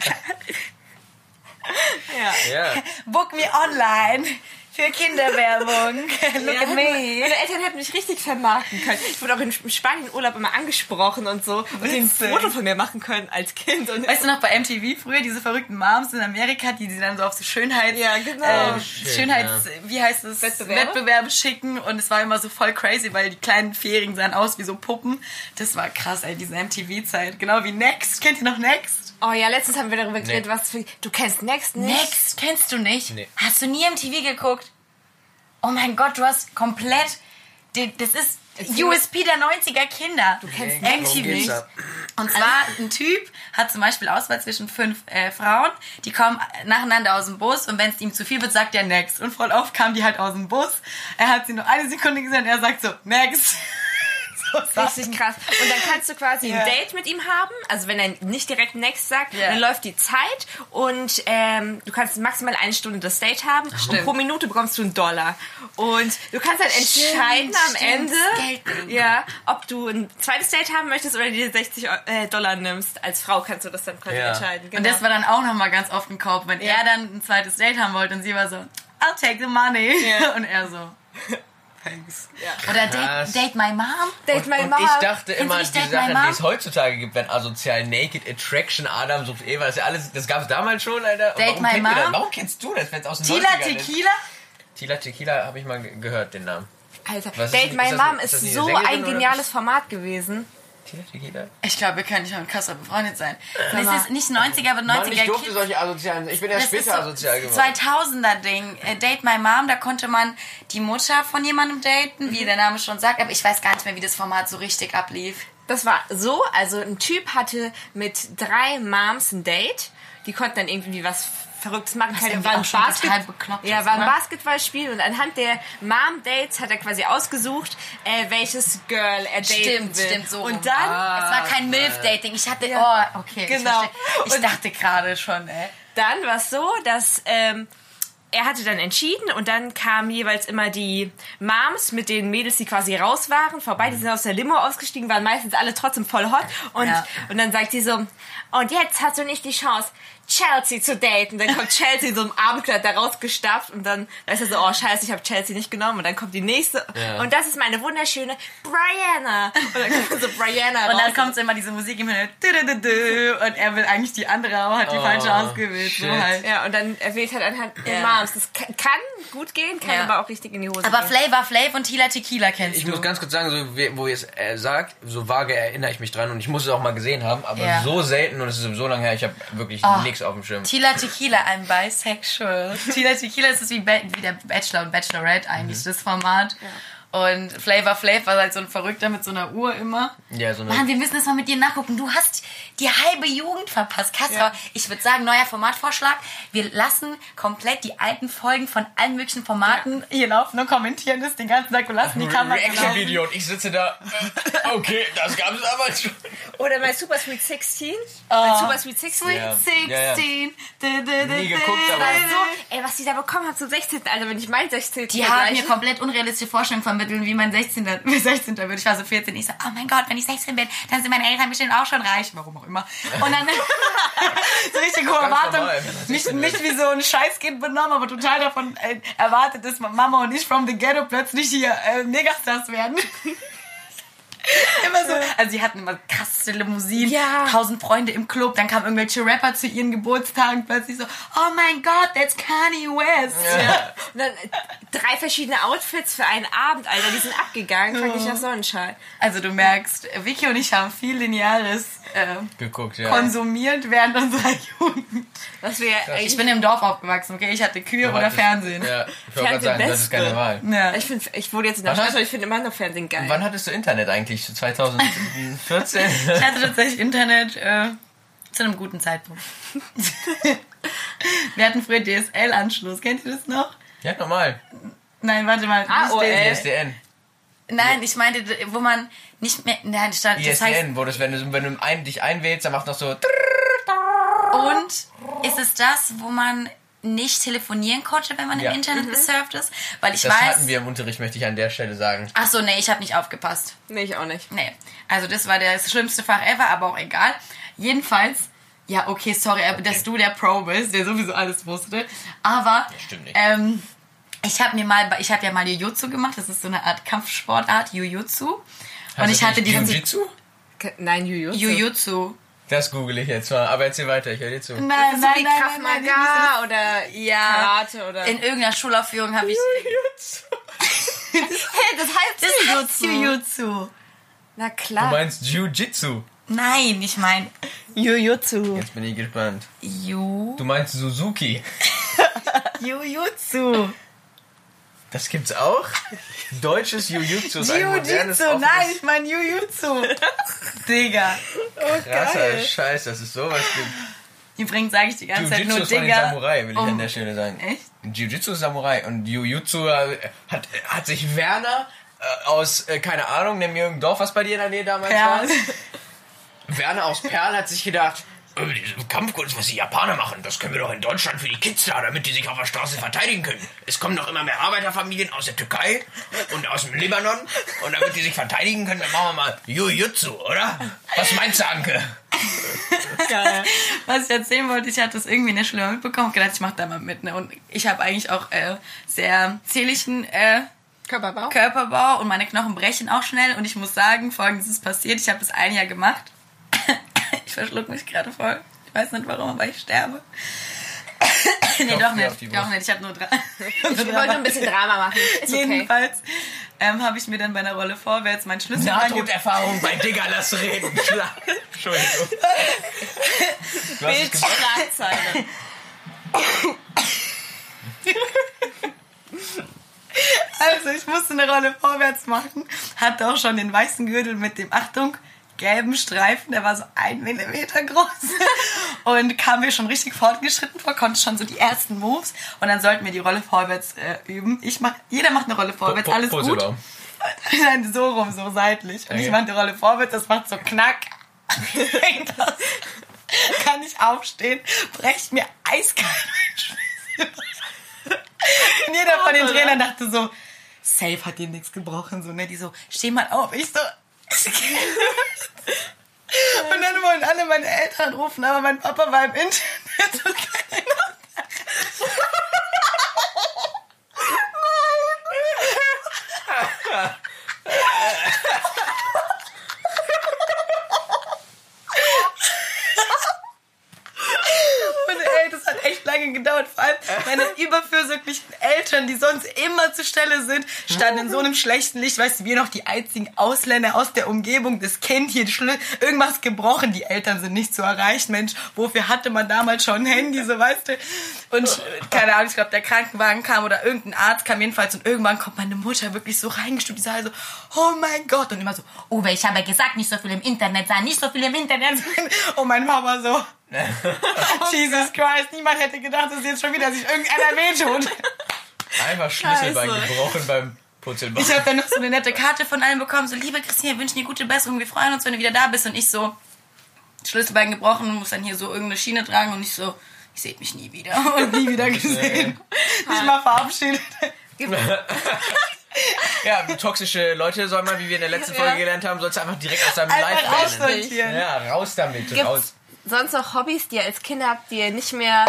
Ja. Book me online für Kinderwerbung. Look Ja, at me. Meine Eltern hätten mich richtig vermarkten können. Ich wurde auch in Spanien-Urlaub immer angesprochen und so. Und ein Witzig. Foto von mir machen können als Kind. Und Weißt du noch bei MTV früher diese verrückten Moms in Amerika, die sie dann so auf so Schönheits, Ja, genau. äh, Shit, Schönheits, wie heißt es, Wettbewerbe? Wettbewerbe schicken und es war immer so voll crazy, weil die kleinen Vierjährigen sahen aus wie so Puppen. Das war krass, ey, diese MTV-Zeit. Genau wie Next. Kennt ihr noch Next? Oh ja, letztens haben wir darüber geredet, was für... Du kennst Next nicht? Next kennst du nicht? Nee. Hast du nie MTV geguckt? Oh mein Gott, du hast komplett. die- Das ist USP der 90er Kinder. Du kennst Worum MTV. da? Und zwar ein Typ hat zum Beispiel Auswahl zwischen fünf äh, Frauen, die kommen nacheinander aus dem Bus und wenn es ihm zu viel wird, sagt er next. Und voll oft kamen die halt aus dem Bus. Er hat sie nur eine Sekunde gesehen und er sagt so next. So Richtig krass. Und dann kannst du quasi Ja. ein Date mit ihm haben. Also wenn er nicht direkt Next sagt, Ja. dann läuft die Zeit und ähm, du kannst maximal eine Stunde das Date haben. Und pro Minute bekommst du einen Dollar. Und du kannst halt entscheiden am stimmt. Ende, ja, ob du ein zweites Date haben möchtest oder dir 60 Eu- äh, Dollar nimmst. Als Frau kannst du das dann quasi Ja. entscheiden. Genau. Und das war dann auch nochmal ganz oft ein Kauf, wenn Ja. er dann ein zweites Date haben wollte und sie war so, I'll take the money. Ja. Und er so, thanks. Ja. Oder date, date my mom. Date Und, my und mom. ich dachte immer, die Sachen, die es heutzutage gibt, wenn asozial Naked Attraction, Adam sucht Eva, das ist ja alles, das gab es damals schon, Alter. Date My? Mom? Warum kennst du das, wenn es aus den Tila 90ern ist? Tequila? Tila Tequila habe ich mal ge- gehört, den Namen. Alter, Was ist Date das- My ist das- Mom ist ist, so ein geniales Format gewesen. Tequila? Ich glaube, wir können nicht mal mit Kasper befreundet sein. Mal. es ist nicht 90er, aber 90er Mann, ich durfte Kids. solche asozialen, ich bin ja Das später so asozial geworden. 2000er Ding. Äh, Date My Mom, da konnte man die Mutter von jemandem daten, Mhm. wie der Name schon sagt, aber ich weiß gar nicht mehr, wie das Format so richtig ablief. Das war so, also ein Typ hatte mit drei Moms ein Date. Die konnten dann irgendwie was Verrücktes machen. Was Keine- irgendwie war ein Basket- total bekloppt ja, war ein? Basketballspiel und anhand der Mom-Dates hat er quasi ausgesucht, äh, welches Girl er daten Stimmt, will. stimmt, so. rum. Und dann, es war kein MILF-Dating. Ich hatte, Ja. oh, okay. Genau. Ich, ich dachte gerade schon, ey. dann war es so, dass ähm, er hatte dann entschieden und dann kamen jeweils immer die Moms mit den Mädels, die quasi raus waren, vorbei. Die sind aus der Limo ausgestiegen, waren meistens alle trotzdem voll hot. Und, Ja. und dann sagt die so, und jetzt hast du nicht die Chance, Chelsea zu daten. Dann kommt Chelsea in so einem Abendkleid da rausgestapft und dann da ist er so, oh scheiße, ich habe Chelsea nicht genommen. Und dann kommt die nächste. Ja. Und das ist meine wunderschöne Brianna. Und dann kommt so Brianna Und dann raus. kommt so immer diese Musik im Hintergrund. Und er will eigentlich die andere, aber hat die Oh, falsche ausgewählt. So halt. ja, und dann erwähnt halt anhand Ja. Moms. Das kann, kann gut gehen, kann Ja. aber auch richtig in die Hose Aber gehen. Flavor Flav und Tila Tequila kennst Ich du. muss ganz kurz sagen, so, wie- wo ihr es äh, sagt, so vage erinnere ich mich dran und ich muss es auch mal gesehen haben, aber Ja. so selten und es ist so lange her, ich habe wirklich Oh. nichts auf dem Schirm. Tila Tequila, I'm bisexual. Tila Tequila ist es wie, wie der Bachelor und Bachelorette eigentlich, Mhm. das Format. Und Flavor Flav war halt so ein Verrückter mit so einer Uhr immer. Ja, so eine- Mann, wir müssen das mal mit dir nachgucken. Du hast die halbe Jugend verpasst. Kasper, Ja. ich würde sagen, neuer Formatvorschlag. Wir lassen komplett die alten Folgen von allen möglichen Formaten hier laufen und kommentieren das den ganzen Tag und lassen die Kamera. Reaction-Video und ich sitze da. Okay, das gab es aber schon. Oder bei Super Sweet 16. Oh. Bei Super Sweet 16. Sweet Ja. 16. Ja, ja. Du, du, du, Nie geguckt, aber- so, ey, was die da bekommen haben zum 16. Alter, wenn ich mein 16. Die haben mir komplett unrealistische Vorstellungen vermittelt, wie mein 16. 16. wird. Ich war so 14. Ich so, oh mein Gott, wenn ich 16 bin, dann sind meine Eltern bestimmt auch schon reich. Warum auch immer. Und dann so richtig hohe Mich, 16 mich wie so ein Scheißkind benommen, aber total davon äh, erwartet, dass Mama und ich from the ghetto plötzlich hier äh, Megastars werden. immer so. Also sie hatten immer krasse Limousinen, Ja. tausend Freunde im Club, dann kamen irgendwelche Rapper zu ihren Geburtstagen plötzlich so, oh mein Gott, that's Kanye West. Ja. Und dann äh, drei verschiedene Outfits für einen Abend, Alter. Die sind abgegangen. Frag dich nach Sonnenschein. Also du merkst, Vicky und ich haben viel Lineares äh, Geguckt, ja. konsumiert während unserer Jugend. Was wir Ich bin im Dorf aufgewachsen, okay? Ich hatte Kühe oder hattest- Fernsehen. Ja, ich wollte gerade sagen, das ist keine. Wahl. Ja. Ich, find, ich wurde jetzt in der Wann Stadt, ich finde immer noch Fernsehen geil. Wann hattest du Internet eigentlich? 2014? Ich hatte tatsächlich Internet äh, zu einem guten Zeitpunkt. Wir hatten früher DSL-Anschluss. Kennt ihr das noch? ja, normal. Nein, warte mal. AOL. ISDN. Nein, ich meinte, wo man nicht mehr. Nein, stand, das heißt. ISDN, wo das, wenn du, wenn du ein, dich einwählst, dann macht das so. Und ist es das, wo man nicht telefonieren konnte, wenn man Ja. im Internet gesurft ist? Weil ich Das weiß. hatten wir im Unterricht, möchte ich an der Stelle sagen. Ach so, nee, ich habe nicht aufgepasst. Nee, ich auch nicht. Nee. Also das war das schlimmste Fach ever, aber auch egal. Jedenfalls, ja, okay, sorry, aber dass du der Pro bist, der sowieso alles wusste. Aber stimmt nicht. Ähm, ich habe mir mal, ich habe ja mal Jujutsu gemacht. Das ist so eine Art Kampfsportart, Jujutsu. Und Hast ich du hatte die Jiu-Jitsu? Ke- Nein, Juju. Jujutsu. Das google ich jetzt mal, aber erzähl weiter, ich höre dir zu. Nein, Das ist so wie Krav Maga oder Ja. Karate oder... In irgendeiner Schulaufführung habe ich. hey, das heißt Das heißt Jujutsu. Jujutsu. Na Du klar. meinst Jiu-Jitsu? Nein, ich meine Jujutsu. Jetzt bin ich gespannt. Ju. Du meinst Suzuki? Jujutsu. Das gibt's auch? Deutsches Jiu-Jitsu ist ein modernes, Jujutsu. Nein, ich meine Jujutsu. Digga. krasser Scheiß, dass es sowas gibt. Übrigens sage ich die ganze Zeit nur Digga. Samurai, will ich um- an der Stelle sagen. Echt? Jiu-Jitsu ist Samurai und Jiu-Jitsu äh, hat, hat sich Werner äh, aus, äh, keine Ahnung, mir irgendein Dorf, was bei dir in der Nähe damals Ja. war. Werner aus Perl hat sich gedacht, Kampfkunst, was die Japaner machen, das können wir doch in Deutschland für die Kids da, damit die sich auf der Straße verteidigen können. Es kommen doch immer mehr Arbeiterfamilien aus der Türkei und aus dem Libanon und damit die sich verteidigen können, dann machen wir mal Jiu-Jitsu, oder? Was meinst du, Anke? Geil. Was ich erzählen wollte, ich hatte das irgendwie in der Schule mal mitbekommen und gedacht, ich mache da mal mit. Ne? Und ich habe eigentlich auch äh, sehr zierlichen äh, Körperbau. Körperbau und meine Knochen brechen auch schnell. Und ich muss sagen, folgendes ist passiert. Ich habe das ein Jahr gemacht. ich verschluck mich gerade voll. Ich weiß nicht warum, aber ich sterbe. nee, doch nicht. Doch nicht. Ich habe nur drei. Ich wollte nur ein bisschen Drama machen. Ist okay. Jedenfalls ähm, habe ich mir dann bei einer Rolle vorwärts meinen Schlüssel Nahtoderfahrung bei Digga, lass reden. Klar. Entschuldigung. Du hast es Bild, gemacht. Schlagzeile. Also ich musste eine Rolle vorwärts machen, hatte auch schon den weißen Gürtel mit dem, Achtung, gelben Streifen, der war so ein Millimeter groß und kam mir schon richtig fortgeschritten vor, konnte schon so die ersten Moves und dann sollten wir die Rolle vorwärts äh, üben. Ich mach, jeder macht eine Rolle vorwärts, alles gut. Nein, so rum, so seitlich. Und ich mache die Rolle vorwärts, das macht so knack. das kann ich aufstehen, brecht mir eiskalt mein. Und jeder von den Trainern dachte so, safe hat dir nichts gebrochen. So, ne? Die so, steh mal auf. Ich so. Und dann wollen alle meine Eltern rufen, aber mein Papa war im Internet und keiner. Und gedauert. Vor allem meine überfürsorglichen Eltern, die sonst immer zur Stelle sind, standen in so einem schlechten Licht. Weißt du, wir noch die einzigen Ausländer aus der Umgebung. Das Kind hier, irgendwas gebrochen. Die Eltern sind nicht zu erreichen. Mensch, wofür hatte man damals schon ein Handy, so weißt du? Und äh, keine Ahnung, ich glaube, der Krankenwagen kam oder irgendein Arzt kam jedenfalls. Und irgendwann kommt meine Mutter wirklich so reingestuft. Die sah so, oh mein Gott. Und immer so, Uwe, ich habe gesagt, nicht so viel im Internet sein, nicht so viel im Internet sein. Und mein Papa so, Jesus Christ, niemand hätte gedacht, dass jetzt schon wieder sich irgendeiner wehtut. Einfach Schlüsselbein Scheiße. gebrochen beim Putzelbach. Ich habe dann noch so eine nette Karte von allen bekommen, so, liebe Christine, wir wünschen dir gute Besserung, wir freuen uns, wenn du wieder da bist. Und ich so, Schlüsselbein gebrochen, muss dann hier so irgendeine Schiene tragen und ich so, ich sehe mich nie wieder und nie wieder gesehen. Nicht mal verabschiedet. Ja, toxische Leute soll man, wie wir in der letzten Folge gelernt haben, sollst du einfach direkt aus deinem Einfach Live aussortieren. Ja, raus damit, Gibt's raus. Sonst noch Hobbys, die ihr als Kinder habt, die ihr nicht mehr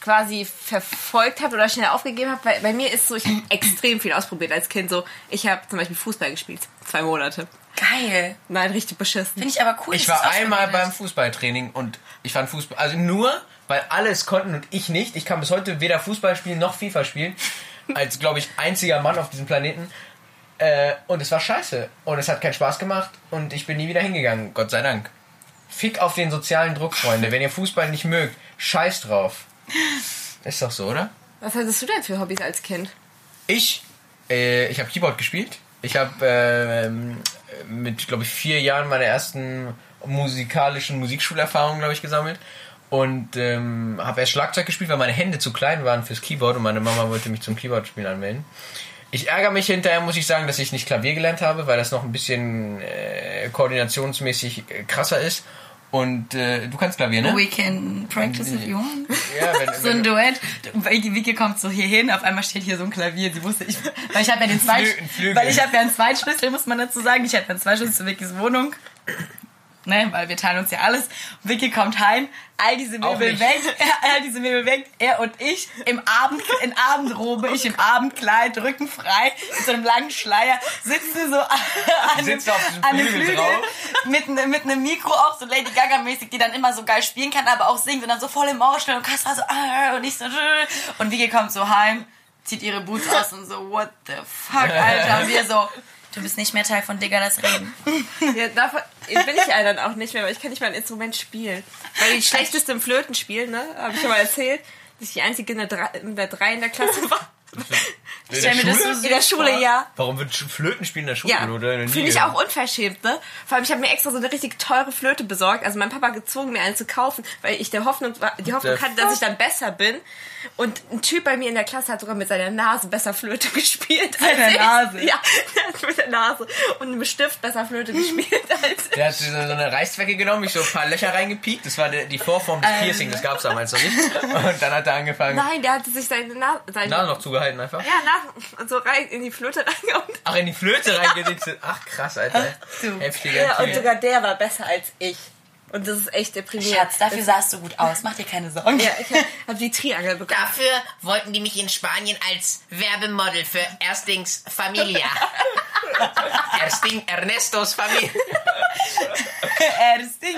quasi verfolgt habt oder schnell aufgegeben habt? Weil bei mir ist so, ich habe extrem viel ausprobiert als Kind. So, ich habe zum Beispiel Fußball gespielt, zwei Monate. Geil. Nein, richtig beschissen. Finde ich aber cool. Ich war einmal beim Fußballtraining und ich fand Fußball, also nur, weil alle es konnten und ich nicht. Ich kann bis heute weder Fußball spielen noch FIFA spielen. Als, glaube ich, einziger Mann auf diesem Planeten. Äh, und es war scheiße. Und es hat keinen Spaß gemacht und ich bin nie wieder hingegangen, Gott sei Dank. Fick auf den sozialen Druck, Freunde. Wenn ihr Fußball nicht mögt, scheiß drauf. Ist doch so, oder? Was hattest du denn für Hobbys als Kind? Ich, äh, ich habe Keyboard gespielt. Ich habe ähm, mit, glaube ich, vier Jahren meine ersten musikalischen Musikschulerfahrungen, glaube ich, gesammelt. Und ähm, habe erst Schlagzeug gespielt, weil meine Hände zu klein waren fürs Keyboard und meine Mama wollte mich zum Keyboardspielen anmelden. Ich ärgere mich hinterher, muss ich sagen, dass ich nicht Klavier gelernt habe, weil das noch ein bisschen äh, koordinationsmäßig äh, krasser ist. Und äh, du kannst Klavier, ne? We can practice if you want. Ja, wenn, So ein Duett. Vicky Vicky kommt so hier hin, auf einmal steht hier so ein Klavier. Sie wusste, ich, weil ich habe ja den Flügel. weil ich habe ja einen Zweitschlüssel, muss man dazu sagen. Ich habe ja einen Zweitschlüssel zu Vickys Wohnung. Ne, weil wir teilen uns ja alles. Vicky kommt heim, all diese Möbel weg, all diese Möbel weg, er und ich im Abend, in Abendrobe, ich im Abendkleid, Rücken frei, mit so einem langen Schleier, sitzen so an diesem an einem Flügel drauf. mit, ne- mit einem Mikro auch so Lady Gaga mäßig, die dann immer so geil spielen kann, aber auch singt und dann so voll emotional und Kasper so ah, und ich so und Vicky kommt so heim, zieht ihre Boots aus und so what the fuck, Alter, und wir so du bist nicht mehr Teil von Digga das Reden. Ja, davon bin ich ja dann auch nicht mehr, weil ich kann nicht mal ein Instrument spielen. Weil die schlechteste im Flöten spielen, ne? Habe ich schon mal erzählt, dass ich die einzige in der, drei, in der drei in der Klasse war. In stell mir das so In der Schule, ja. Warum wird Flöten spielen in der Schule? Ja, oder? Nie finde ich auch unverschämt, ne? Vor allem, ich habe mir extra so eine richtig teure Flöte besorgt. Also mein Papa hat gezwungen, mir eine zu kaufen, weil ich der Hoffnung war, die Hoffnung Der hatte, dass ich dann besser bin. Und ein Typ bei mir in der Klasse hat sogar mit seiner Nase besser Flöte gespielt. als Seiner ich. Nase? Ja, der mit der Nase und mit dem Stift besser Flöte gespielt als ich. Der hat so so eine Reißzwecke genommen, mich so ein paar Löcher reingepiekt. Das war der, die Vorform des Ähm. Piercing, das gab's damals noch nicht. Und dann hat er angefangen, Nein, der hatte sich seine Nase, seine, Nase noch zugehalten einfach. ja, Nase so rein in die Flöte reingehauen. Ach, in die Flöte reingedichtet. Ach, krass, Alter. du. Heftiger Ja, und sogar der war besser als ich. Und das ist echt deprimierend. Schatz, dafür sahst du gut aus, mach dir keine Sorgen. Ja, ich habe die Triangel bekommen. Dafür wollten die mich in Spanien als Werbemodel für Erstings Familia. Ersting Ernestos Familie. Das Ding.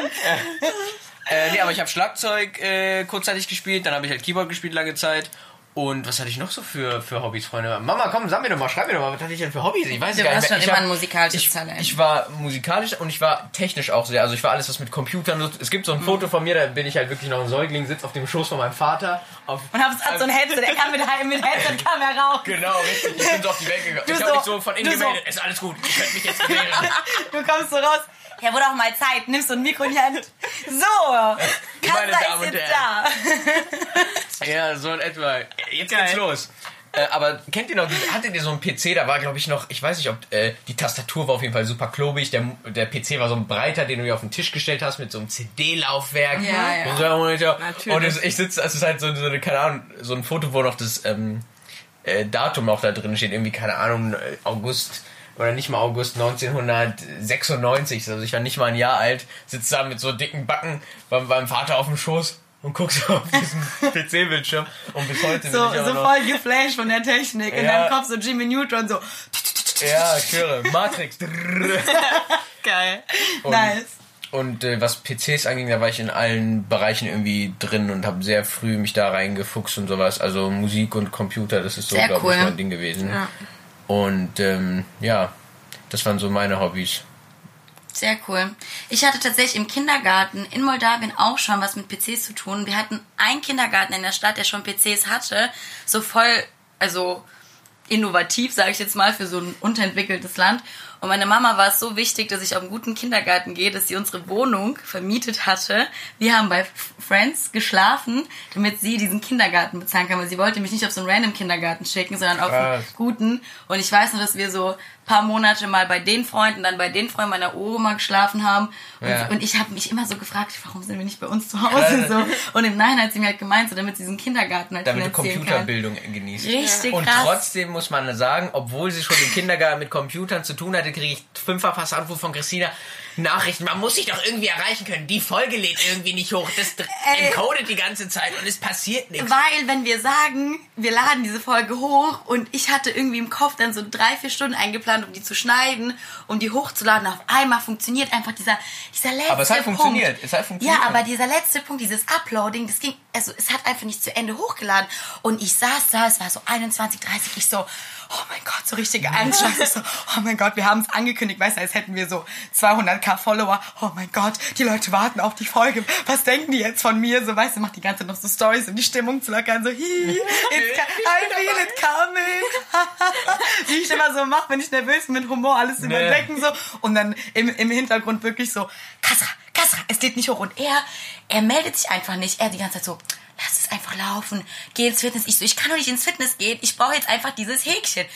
Äh, nee, aber ich habe Schlagzeug äh, kurzzeitig gespielt, dann habe ich halt Keyboard gespielt lange Zeit. Und was hatte ich noch so für, für Hobbys, Freunde? Mama, komm, sag mir doch mal, schreib mir doch mal, was hatte ich denn für Hobbys? Ich weiß Du gar nicht mehr. ich immer hab- ein musikalisches ich, Talent. Ich war musikalisch und ich war technisch auch sehr. Also ich war alles, was mit Computern. Es gibt so ein Foto von mir, da bin ich halt wirklich noch ein Säugling, sitze auf dem Schoß von meinem Vater. Auf, Und hab so ein Headset, der kam mit, mit Headset kam er raus. Genau, richtig. Ich bin so auf die Welt gegangen. Du ich so- habe mich so von innen du so- gemeldet. Ist alles gut. Ich könnte mich jetzt gewähren. Du kommst so raus. Ja, wurde auch mal Zeit. Nimmst so ein Mikro in die Hand. So, Meine Kassa Damen ist und jetzt da. Ja, so in etwa. Jetzt Geil. geht's los. Äh, aber kennt ihr noch, hattet ihr so einen PC, da war glaube ich noch, ich weiß nicht, ob äh, die Tastatur war auf jeden Fall super klobig, der, der PC war so ein breiter, den du dir auf den Tisch gestellt hast mit so einem CD-Laufwerk. Ja, ja. Und, so, Monitor. Natürlich. und es, ich sitze, es ist halt so, so eine, keine Ahnung, so ein Foto, wo noch das ähm, äh, Datum auch da drin steht, irgendwie, keine Ahnung, August oder nicht mal August 1996, also ich war nicht mal ein Jahr alt, sitze da mit so dicken Backen beim, beim Vater auf dem Schoß und guck so auf diesen PC-Bildschirm und bis heute So, bin ich so voll geflasht von der Technik. In Ja. deinem Kopf so Jimmy Neutron so. Ja, ich höre. Matrix. Geil. Und- nice. Und äh, was PCs anging, da war ich in allen Bereichen irgendwie drin und habe sehr früh mich da reingefuchst und sowas. Also Musik und Computer, das ist so, glaube cool. ich, mein Ding gewesen. Und ähm, ja, das waren so meine Hobbys. Sehr cool. Ich hatte tatsächlich im Kindergarten in Moldawien auch schon was mit PCs zu tun. Wir hatten einen Kindergarten in der Stadt, der schon PCs hatte. So voll, also innovativ, sage ich jetzt mal, für so ein unterentwickeltes Land. Und meine Mama war es so wichtig, dass ich auf einen guten Kindergarten gehe, dass sie unsere Wohnung vermietet hatte. Wir haben bei Friends geschlafen, damit sie diesen Kindergarten bezahlen kann. Weil sie wollte mich nicht auf so einen random Kindergarten schicken, sondern auf einen guten. Und ich weiß nur, dass wir so paar Monate mal bei den Freunden, dann bei den Freunden meiner Oma geschlafen haben. Und, Ja. und ich habe mich immer so gefragt, warum sind wir nicht bei uns zu Hause? So. Und im Nachhinein hat sie mir halt gemeint, so damit sie diesen Kindergarten halt Damit du kann. Computerbildung genießt. Richtig Und krass. trotzdem muss man sagen, obwohl sie schon im Kindergarten mit Computern zu tun hatte, kriege ich fünffach fast Anruf von Christina. Nachrichten, man muss sich doch irgendwie erreichen können. Die Folge lädt irgendwie nicht hoch. Das Ey. encodet die ganze Zeit und es passiert nichts. Weil, wenn wir sagen, wir laden diese Folge hoch und ich hatte irgendwie im Kopf dann so drei, vier Stunden eingeplant, um die zu schneiden, um die hochzuladen, auf einmal funktioniert einfach dieser, dieser letzte Aber es hat Punkt. funktioniert, es hat funktioniert. Ja, aber dieser letzte Punkt, dieses Uploading, das ging, also es hat einfach nicht zu Ende hochgeladen. Und ich saß da, es war so 21, 30, ich so, oh mein Gott, so richtige Angst. Ich so, oh mein Gott, wir haben es angekündigt, weißt du, als hätten wir so 200k Follower. Oh mein Gott, die Leute warten auf die Folge. Was denken die jetzt von mir? So, weißt du, macht die ganze Zeit noch so Stories, um die Stimmung zu lockern. So, hi, it's I feel it coming. Wie ich immer so mache, wenn ich nervös bin, mit Humor alles überdecken so. Und dann im, im Hintergrund wirklich so, Kasra, Kasra, es lädt nicht hoch. Und er, er meldet sich einfach nicht. Er die ganze Zeit so, lass es einfach laufen. Geh ins Fitness. Ich so, ich kann doch nicht ins Fitness gehen. Ich brauche jetzt einfach dieses Häkchen.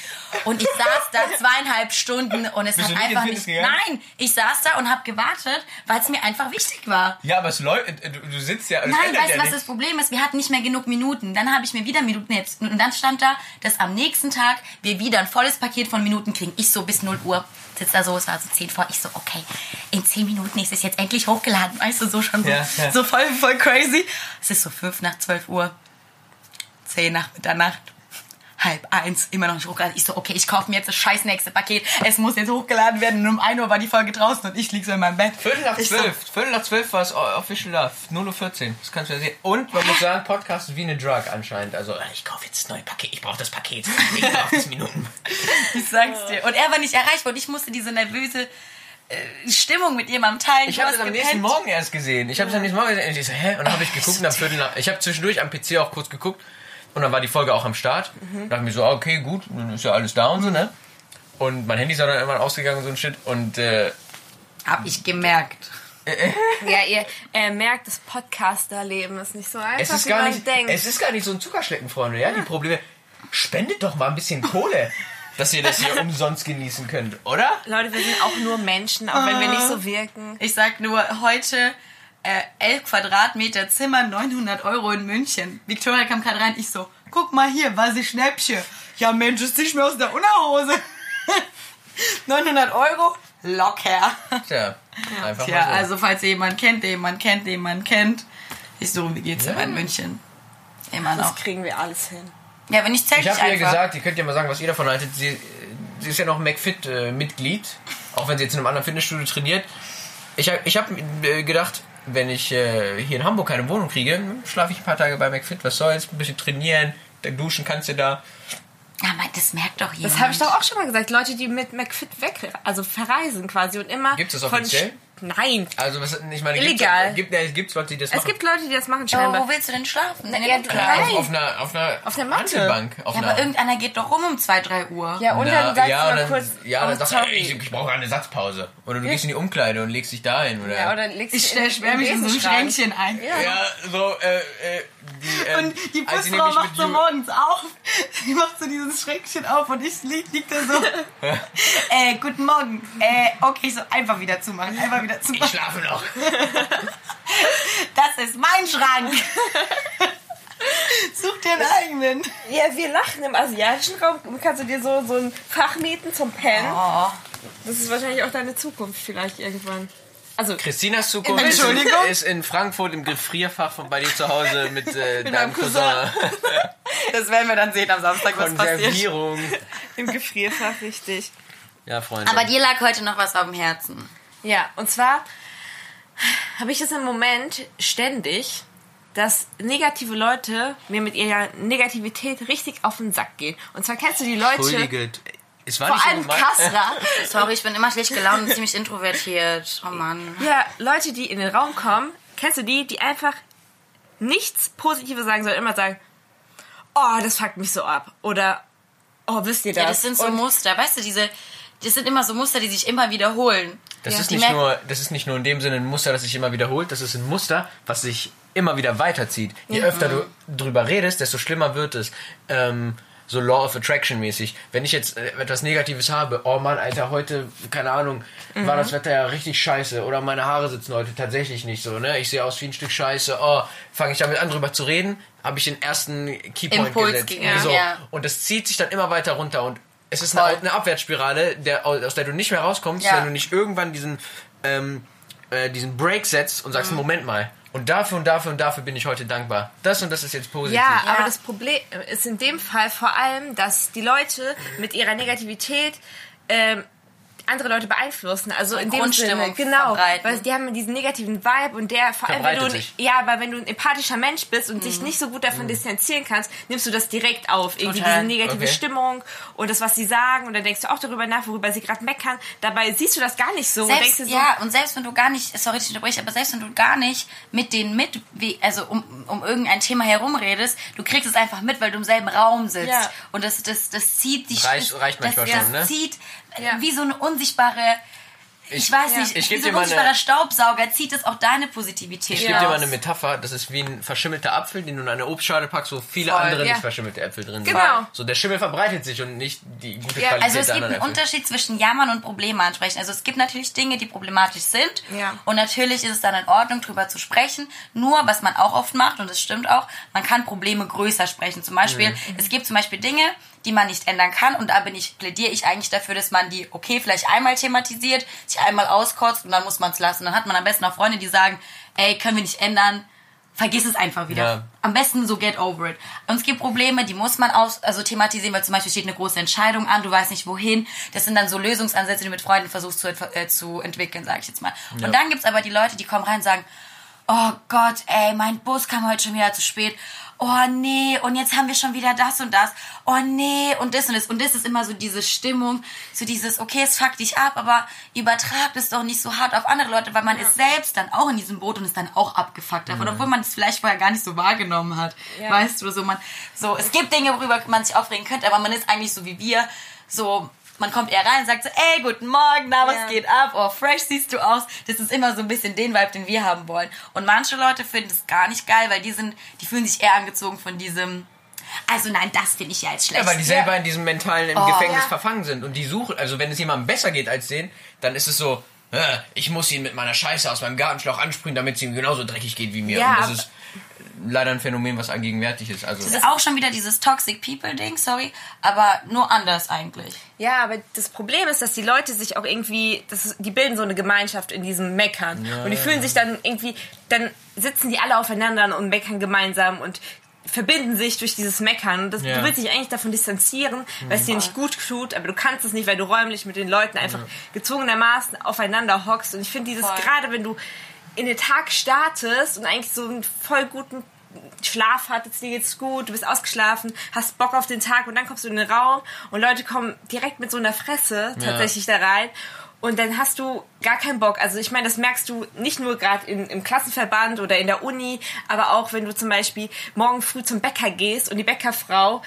Und ich saß da zweieinhalb Stunden und es Bist hat einfach nicht. gegangen? Nein, ich saß da und habe gewartet, weil es mir einfach wichtig war. Ja, aber es läuft, du, du sitzt ja, Nein, weißt ja du, was nichts. das Problem ist? Wir hatten nicht mehr genug Minuten. Dann habe ich mir wieder Minuten jetzt. Und dann stand da, dass am nächsten Tag wir wieder ein volles Paket von Minuten kriegen. Ich so bis 0 Uhr sitze da so, es war so 10 vor. Ich so, okay, in 10 Minuten ist es jetzt endlich hochgeladen. Weißt du, so schon so, ja. so voll, voll crazy. Es ist so 5 nach 12 Uhr, 10 nach Mitternacht. Halb eins, immer noch nicht hochgeladen. Ich so, okay, ich kaufe mir jetzt das scheiß nächste Paket. Es muss jetzt hochgeladen werden. Und um 1 Uhr war die Folge draußen und ich lieg so in meinem Bett. Viertel nach Ich so, zwölf. Viertel nach zwölf war es Official Love. 0 Uhr 14. Das kannst du ja sehen. Und man muss sagen, Podcast ist wie eine Drug anscheinend. Also, Ich kaufe jetzt das neue Paket. Ich brauche das Paket. Ich brauche das Minuten. Ich sag's dir. Und er war nicht erreichbar und ich musste diese nervöse äh, Stimmung mit jemandem teilen. ich habe es am nächsten gepennt. Morgen erst gesehen. Ich habe es am nächsten Morgen gesehen. Und ich so, hä? Und dann habe ich geguckt und am Viertel nach... Ich habe zwischendurch am PC auch kurz geguckt. Und dann war die Folge auch am Start. Mhm. Dachte mir so, ah, okay, gut. Dann ist ja alles da und so, ne? Und mein Handy ist dann irgendwann ausgegangen und so ein Shit. Und, äh... Hab ich gemerkt. Ja, ihr äh, merkt, das Podcaster-Leben ist nicht so einfach, Es ist, wie gar man nicht, denkt. es ist gar nicht so ein Zuckerschlecken, Freunde. Ja, die Probleme... Spendet doch mal ein bisschen Kohle, dass ihr das hier umsonst genießen könnt, oder? Leute, wir sind auch nur Menschen, auch wenn wir nicht so wirken. Ich sag nur, heute äh, 11 Quadratmeter Zimmer, 900 Euro in München. Victoria kam gerade rein, ich so, guck mal hier, was ich Schnäppchen. Ja Mensch, das zieh ich mir aus der Unterhose. 900 Euro, locker. Tja, einfach Tja, mal so. also falls ihr jemanden kennt, der jemanden kennt, der jemanden kennt. Ich so, wie geht's immer in München? Immer Das noch. kriegen wir alles hin. Ja, wenn ich zähl Ich ich habe ihr gesagt, ihr könnt ja mal sagen, was ihr davon haltet. Sie, sie ist ja noch McFit-Mitglied, auch wenn sie jetzt in einem anderen Fitnessstudio trainiert. Ich habe ich hab, äh, gedacht, wenn ich äh, hier in Hamburg keine Wohnung kriege, schlafe ich ein paar Tage bei McFit. Was soll's? Ein bisschen trainieren, dann duschen kannst du da. Ja, aber das merkt doch jemand. Das habe ich doch auch schon mal gesagt. Leute, die mit McFit weg, also verreisen quasi und immer. Gibt's das von offiziell? Sch- Nein. Also, was, ich meine, Illegal. Gibt, gibt, ja, gibt's Leute, die das Es machen. gibt Leute, die das machen scheinbar. wo willst du denn schlafen? Deine Ja, drei. auf, auf einer, auf einer, Auf der Matte. Handelbank. Auf Ja, einer, aber irgendeiner geht doch rum um 2, 3 Uhr. ja, und Na, dann sagst ja, du dann, kurz. ja, dann sagst du, ey, ich, ich brauche eine Satzpause. Oder du gehst in die Umkleide und legst dich da hin. Oder, Ja, oder legst Ich dich stell schwer mich in so ein. Schränkchen ein. Ja, so, äh, äh, die, ähm, Und die sie Putzfrau nämlich macht so morgens auf. Die macht so dieses Schränkchen auf und ich lieg, lieg da so. äh, guten Morgen. Äh, okay, so einfach wieder zumachen. Einfach wieder Ich zumachen. schlafe noch. Das ist mein Schrank. Such dir einen eigenen. Ja, wir lachen im asiatischen Raum. Kannst du dir so, so ein Fach mieten zum Pennen? Oh. Das ist wahrscheinlich auch deine Zukunft vielleicht irgendwann. Also, Christinas Zukunft ist, Entschuldigung? ist in Frankfurt im Gefrierfach von bei dir zu Hause mit äh, deinem meinem Cousin. Cousin. Das werden wir dann sehen am Samstag, was passiert. Konservierung. im Gefrierfach, richtig. Ja, Freunde. Aber dir lag heute noch was auf dem Herzen. Ja, und zwar habe ich das im Moment ständig, dass negative Leute mir mit ihrer Negativität richtig auf den Sack gehen. Und zwar kennst du die Leute, Entschuldige. Es war vor nicht allem. Kasra, Sorry, ich bin immer schlecht gelaunt und ziemlich introvertiert. Oh Mann. ja, Leute, die in den Raum kommen, kennst du die, die einfach nichts Positives sagen, sondern immer sagen, oh, das fuckt mich so ab. Oder, oh, wisst ihr das? Ja, das sind so Und Muster, weißt du, diese, das sind immer so Muster, die sich immer wiederholen. Das, Ja, ist nicht nur, das ist nicht nur in dem Sinne ein Muster, das sich immer wiederholt, das ist ein Muster, was sich immer wieder weiterzieht. Je öfter du drüber redest, desto schlimmer wird es. Ähm, so Law of Attraction mäßig. Wenn ich jetzt äh, etwas Negatives habe, oh Mann, Alter, heute, keine Ahnung, war das Wetter ja richtig scheiße oder meine Haare sitzen heute tatsächlich nicht so, ne? Ich sehe aus wie ein Stück Scheiße, oh, fange ich damit an drüber zu reden, habe ich den ersten Keypoint Impuls gesetzt. gegen- so. ja. Und das zieht sich dann immer weiter runter und es ist eine, eine Abwärtsspirale, der, aus der du nicht mehr rauskommst, Ja. wenn du nicht irgendwann diesen, ähm, äh, diesen Break setzt und sagst, Mhm. Moment mal. Und dafür und dafür und dafür bin ich heute dankbar. Das und das ist jetzt positiv. Ja, Ja. aber das Problem ist in dem Fall vor allem, dass die Leute mit ihrer Negativität ähm, andere Leute beeinflussen. Also in dem Grundstimmung Sinne, genau, verbreiten. weil die haben diesen negativen Vibe und der vor allem, wenn du, ja, aber wenn du ein empathischer Mensch bist und Mhm. dich nicht so gut davon distanzieren kannst, nimmst du das direkt auf, irgendwie Total. diese negative Okay. Stimmung und das, was sie sagen und dann denkst du auch darüber nach, worüber sie gerade meckern. Dabei siehst du das gar nicht so. und denkst Selbst, dir so, ja, und selbst wenn du gar nicht, sorry, ich unterbreche, aber selbst wenn du gar nicht mit denen mit, wie, also um, um irgendein Thema herumredest, du kriegst es einfach mit, weil du im selben Raum sitzt. Ja. Und das, das, das zieht die Reicht- reicht das, manchmal das schon, ne? zieht Ja. wie so eine unsichtbare, ich, weiß Ja. nicht, Ich wie so dir ein mal unsichtbarer eine- Staubsauger zieht es auch deine Positivität Ich gebe dir mal eine Metapher, das ist wie ein verschimmelter Apfel, den du in eine Obstschale packst, wo viele Voll, andere ja. nicht verschimmelte Äpfel drin sind. Genau. So, der Schimmel verbreitet sich und nicht die gute Ja, Qualität Also es der gibt einen Äpfel. Unterschied zwischen Jammern und Probleme ansprechen. Also es gibt natürlich Dinge, die problematisch sind. Ja. Und natürlich ist es dann in Ordnung, drüber zu sprechen. Nur, was man auch oft macht, und das stimmt auch, man kann Probleme größer sprechen. Zum Beispiel, Mhm. es gibt zum Beispiel Dinge, die man nicht ändern kann. Und da bin ich, plädiere ich eigentlich dafür, dass man die, okay, vielleicht einmal thematisiert, sich einmal auskotzt und dann muss man es lassen. Dann hat man am besten auch Freunde, die sagen, ey, können wir nicht ändern. Vergiss es einfach wieder. Ja. Am besten so get over it. Und es gibt Probleme, die muss man aus, also thematisieren, weil zum Beispiel steht eine große Entscheidung an, du weißt nicht wohin. Das sind dann so Lösungsansätze, die du mit Freunden versuchst zu, äh, zu entwickeln, sage ich jetzt mal. Und dann gibt's aber die Leute, die kommen rein und sagen, oh Gott, ey, mein Bus kam heute schon wieder zu spät. Oh nee, und jetzt haben wir schon wieder das und das. Oh nee, und das und das. Und das ist immer so diese Stimmung, so dieses, okay, es fuckt dich ab, aber übertragt es doch nicht so hart auf andere Leute, weil man ist selbst dann auch in diesem Boot und ist dann auch abgefuckt davon, obwohl man es vielleicht vorher gar nicht so wahrgenommen hat. Ja. Weißt du, so man, so, es gibt Dinge, worüber man sich aufregen könnte, aber man ist eigentlich so wie wir, so, man kommt eher rein und sagt so, ey, guten Morgen, na, was Ja. geht ab? Oh, fresh siehst du aus. Das ist immer so ein bisschen den Vibe, den wir haben wollen. Und manche Leute finden das gar nicht geil, weil die sind, die fühlen sich eher angezogen von diesem, also nein, das finde ich ja jetzt schlecht. Ja, weil die selber in diesem mentalen im Oh, Gefängnis ja. verfangen sind und die suchen, also wenn es jemandem besser geht als denen, dann ist es so, ich muss ihn mit meiner Scheiße aus meinem Gartenschlauch ansprühen, damit es ihm genauso dreckig geht wie mir. Ja, und das ist leider ein Phänomen, was allgegenwärtig ist. Also das ist auch schon wieder dieses Toxic People Ding, sorry, aber nur anders eigentlich. Ja, aber das Problem ist, dass die Leute sich auch irgendwie, das, die bilden so eine Gemeinschaft in diesem Meckern. und die fühlen sich dann irgendwie, dann sitzen die alle aufeinander und meckern gemeinsam und verbinden sich durch dieses Meckern. Und Das, Ja. Du willst dich eigentlich davon distanzieren, weil es dir nicht gut tut, aber du kannst es nicht, weil du räumlich mit den Leuten einfach gezwungenermaßen aufeinander hockst. Und ich finde dieses, Voll. gerade wenn du in den Tag startest und eigentlich so einen voll guten Schlaf hattest, dir geht's gut, du bist ausgeschlafen, hast Bock auf den Tag und dann kommst du in den Raum und Leute kommen direkt mit so einer Fresse tatsächlich da rein und dann hast du gar keinen Bock. Also ich meine, das merkst du nicht nur gerade im Klassenverband oder in der Uni, aber auch wenn du zum Beispiel morgen früh zum Bäcker gehst und die Bäckerfrau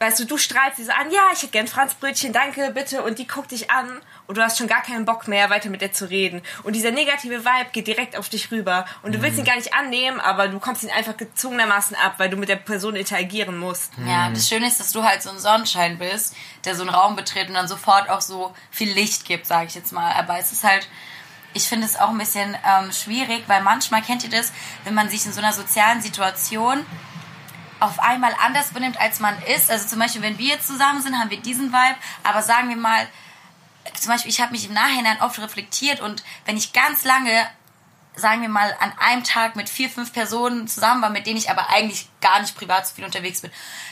Weißt du, du strahlst sie so an, ja, ich hätte gern Franzbrötchen, danke, bitte. Und die guckt dich an und du hast schon gar keinen Bock mehr, weiter mit der zu reden. Und dieser negative Vibe geht direkt auf dich rüber. Und du willst ihn gar nicht annehmen, aber du kommst ihn einfach gezwungenermaßen ab, weil du mit der Person interagieren musst. Ja, das Schöne ist, dass du halt so ein Sonnenschein bist, der so einen Raum betritt und dann sofort auch so viel Licht gibt, sage ich jetzt mal. Aber es ist halt, ich finde es auch ein bisschen ähm, schwierig, weil manchmal kennt ihr das, wenn man sich in so einer sozialen Situation auf einmal anders benimmt, als man ist. Also zum Beispiel, wenn wir jetzt zusammen sind, haben wir diesen Vibe, aber sagen wir mal, zum Beispiel, ich habe mich im Nachhinein oft reflektiert und wenn ich ganz lange sagen wir mal, an einem Tag mit vier, fünf Personen zusammen war, mit denen ich aber eigentlich gar nicht privat so viel unterwegs bin,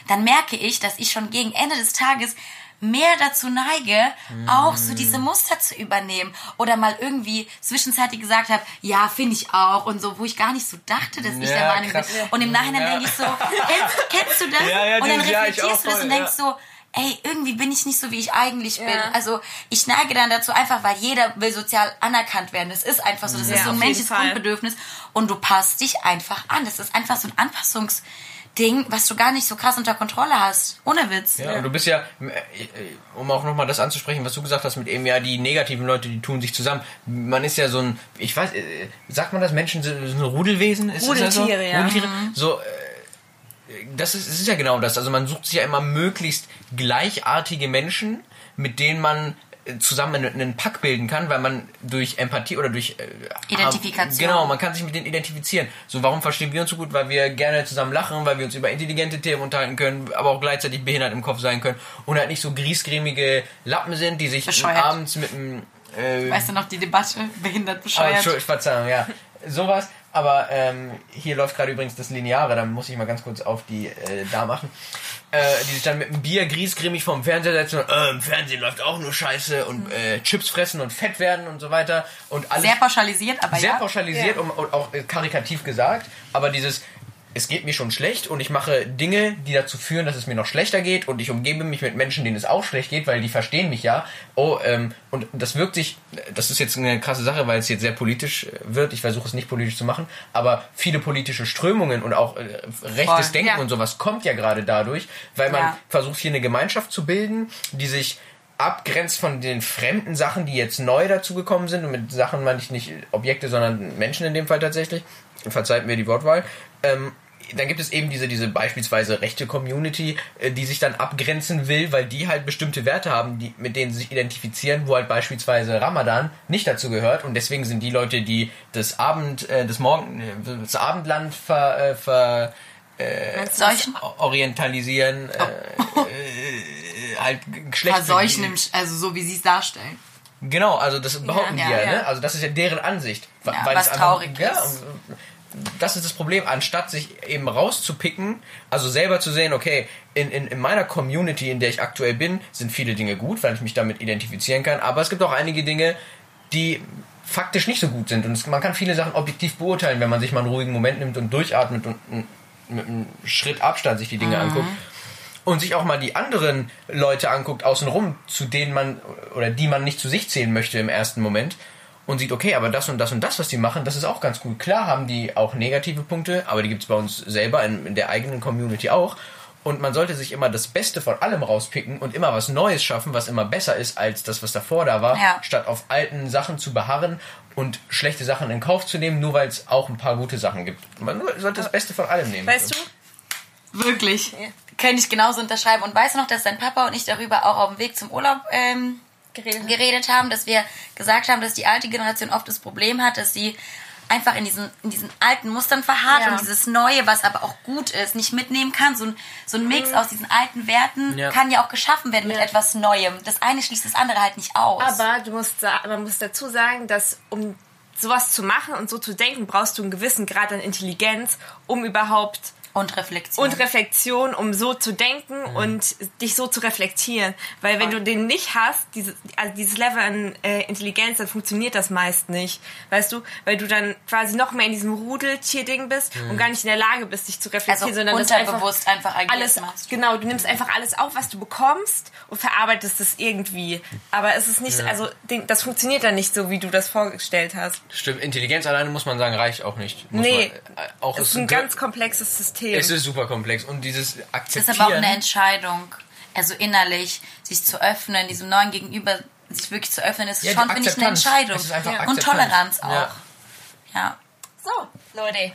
dann merke ich, dass ich schon gegen Ende des Tages mehr dazu neige, auch so diese Muster zu übernehmen oder mal irgendwie zwischenzeitlich gesagt habe, ja, finde ich auch und so, wo ich gar nicht so dachte, dass ich Ja, der Meinung bin. Und im Nachhinein Ja. denke ich so, kennst, kennst du das? Ja, ja, und dann ich reflektierst du das und denkst so, ey, irgendwie bin ich nicht so, wie ich eigentlich bin. Ja. Also ich neige dann dazu einfach, weil jeder will sozial anerkannt werden. Das ist einfach so. Das Ja, ist so ein menschliches. Grundbedürfnis. Und du passt dich einfach an. Das ist einfach so ein Anpassungsding, was du gar nicht so krass unter Kontrolle hast. Ohne Witz. Ja, und du bist ja, äh, um auch nochmal das anzusprechen, was du gesagt hast mit eben, ja, die negativen Leute, die tun sich zusammen. Man ist ja so ein, ich weiß, äh, sagt man das, Menschen sind sind Rudelwesen? Ist das so? Rudeltiere, ja. Rudeltiere? So, äh, das ist, es ist ja genau das. Also man sucht sich ja immer möglichst gleichartige Menschen, mit denen man äh, zusammen einen, Pack bilden kann, weil man durch Empathie oder durch äh, Identifikation. Genau, man kann sich mit denen identifizieren. So, warum verstehen wir uns so gut? Weil wir gerne zusammen lachen, weil wir uns über intelligente Themen unterhalten können, aber auch gleichzeitig behindert im Kopf sein können und halt nicht so griesgrämige Lappen sind, die sich abends mit einem äh, Weißt du noch die Debatte? Behindert, Oh, bescheuert. Entschuldigung, Verzeihung, ja. Sowas. Aber ähm, hier läuft gerade übrigens das Lineare, da muss ich mal ganz kurz auf die äh, da machen. Äh, die sich dann mit einem Bier griesgrimmig vorm Fernseher setzen und äh, im Fernsehen läuft auch nur Scheiße und äh, Chips fressen und fett werden und so weiter. Und alles Sehr pauschalisiert, aber sehr ja. pauschalisiert und, und auch äh, karikativ gesagt, aber dieses es geht mir schon schlecht und ich mache Dinge, die dazu führen, dass es mir noch schlechter geht und ich umgebe mich mit Menschen, denen es auch schlecht geht, weil die verstehen mich ja. Oh, ähm, und das wirkt sich, das ist jetzt eine krasse Sache, weil es jetzt sehr politisch wird. Ich versuche es nicht politisch zu machen, aber viele politische Strömungen und auch äh, rechtes Voll, Denken ja. und sowas kommt ja gerade dadurch, weil man Ja. versucht hier eine Gemeinschaft zu bilden, die sich abgrenzt von den fremden Sachen, die jetzt neu dazugekommen sind. Und mit Sachen meine ich nicht Objekte, sondern Menschen in dem Fall tatsächlich. Verzeiht mir die Wortwahl. Ähm, dann gibt es eben diese, diese beispielsweise rechte Community, äh, die sich dann abgrenzen will, weil die halt bestimmte Werte haben, die, mit denen sie sich identifizieren, wo halt beispielsweise Ramadan nicht dazu gehört. Und deswegen sind die Leute, die das Abend, äh, das Morgen, äh, das Abendland ver, äh, ver Seuchen, orientalisieren, äh, äh, halt Geschlecht. Verseuchen, im, also so wie sie es darstellen. Genau, also das behaupten Ja, die ja, ja, ne? Also das ist ja deren Ansicht. Ja, Weil was es traurig ja, ist. Das ist das Problem, anstatt sich eben rauszupicken, also selber zu sehen, okay, in, in, in meiner Community, in der ich aktuell bin, sind viele Dinge gut, weil ich mich damit identifizieren kann, aber es gibt auch einige Dinge, die faktisch nicht so gut sind. Und es, man kann viele Sachen objektiv beurteilen, wenn man sich mal einen ruhigen Moment nimmt und durchatmet und mit einem Schritt Abstand sich die Dinge anguckt und sich auch mal die anderen Leute anguckt außenrum, zu denen man oder die man nicht zu sich zählen möchte im ersten Moment und sieht, okay, aber das und das und das, was die machen, das ist auch ganz gut. Klar haben die auch negative Punkte, aber die gibt es bei uns selber in, in der eigenen Community auch. Und man sollte sich immer das Beste von allem rauspicken und immer was Neues schaffen, was immer besser ist als das, was davor da war, Ja. statt auf alten Sachen zu beharren und schlechte Sachen in Kauf zu nehmen, nur weil es auch ein paar gute Sachen gibt. Man sollte das Beste von allem nehmen. Weißt du? Wirklich. Könnte ich genauso unterschreiben. Und weißt du noch, dass dein Papa und ich darüber auch auf dem Weg zum Urlaub ähm, Geredet. geredet haben, dass wir gesagt haben, dass die alte Generation oft das Problem hat, dass sie einfach in diesen, in diesen alten Mustern verharrt Ja. und dieses Neue, was aber auch gut ist, nicht mitnehmen kann. So ein, so ein Mix aus diesen alten Werten Ja. kann ja auch geschaffen werden mit Ja. etwas Neuem. Das eine schließt das andere halt nicht aus. Aber du musst, man muss dazu sagen, dass um sowas zu machen und so zu denken, brauchst du einen gewissen Grad an Intelligenz, um überhaupt und Reflexion. und Reflexion, um so zu denken und dich so zu reflektieren. Weil wenn du den nicht hast, diese, also dieses Level an äh, Intelligenz, dann funktioniert das meist nicht. Weißt du? Weil du dann quasi noch mehr in diesem Rudeltier-Ding bist und gar nicht in der Lage bist, dich zu reflektieren, also sondern unterbewusst einfach, agiert alles machst. genau du nimmst einfach alles auf was du bekommst und verarbeitest es irgendwie aber es ist nicht also den- das funktioniert dann nicht so wie du das vorgestellt hast Stimmt, Intelligenz alleine muss man sagen, reicht auch nicht. Muss nee man, äh, auch es es ist ein ganz komplexes System Es ist super komplex und dieses Das Akzeptieren. ist aber auch eine Entscheidung, also innerlich, sich zu öffnen, diesem neuen Gegenüber, sich wirklich zu öffnen, ist Ja, schon, finde ich, eine Akzeptanz. Entscheidung. Es ist einfach Und Akzeptanz. Toleranz auch. Ja. Ja. so Leute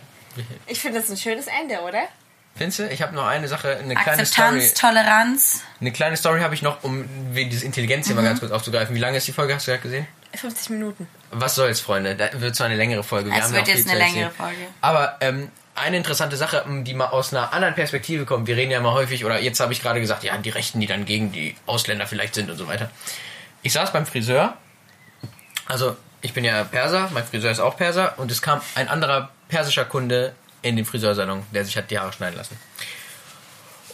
ich finde das ein schönes Ende oder Findest du? Ich habe noch eine Sache, eine kleine Story. Akzeptanz, Toleranz. Eine kleine Story habe ich noch, um wegen dieses Intelligenzthema Mhm. ganz kurz aufzugreifen. Wie lange ist die Folge? Hast du gerade gesehen? 50 Minuten Was soll's, Freunde? Da wird zwar eine längere Folge. Wir Es haben wird ja jetzt eine längere. Folge. Aber ähm, eine interessante Sache, m, die mal aus einer anderen Perspektive kommt. Wir reden ja immer häufig, oder jetzt habe ich gerade gesagt, ja, die Rechten, die dann gegen die Ausländer vielleicht sind und so weiter. Ich saß beim Friseur. Also, ich bin ja Perser, mein Friseur ist auch Perser. Und es kam ein anderer persischer Kunde in den Friseursalon, der sich hat die Haare schneiden lassen.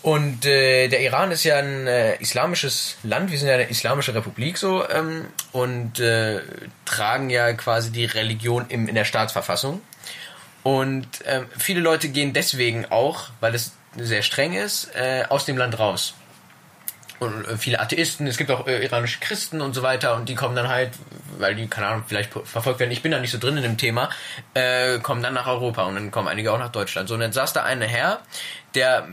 Und äh, der Iran ist ja ein äh, islamisches Land, wir sind ja eine islamische Republik so ähm, und äh, tragen ja quasi die Religion im, in der Staatsverfassung. Und ähm, viele Leute gehen deswegen auch, weil es sehr streng ist, äh, aus dem Land raus. Und äh, viele Atheisten, es gibt auch äh, iranische Christen und so weiter und die kommen dann halt, weil die, keine Ahnung, vielleicht verfolgt werden, ich bin da nicht so drin in dem Thema, äh, kommen dann nach Europa und dann kommen einige auch nach Deutschland. So, und dann saß da ein Herr, der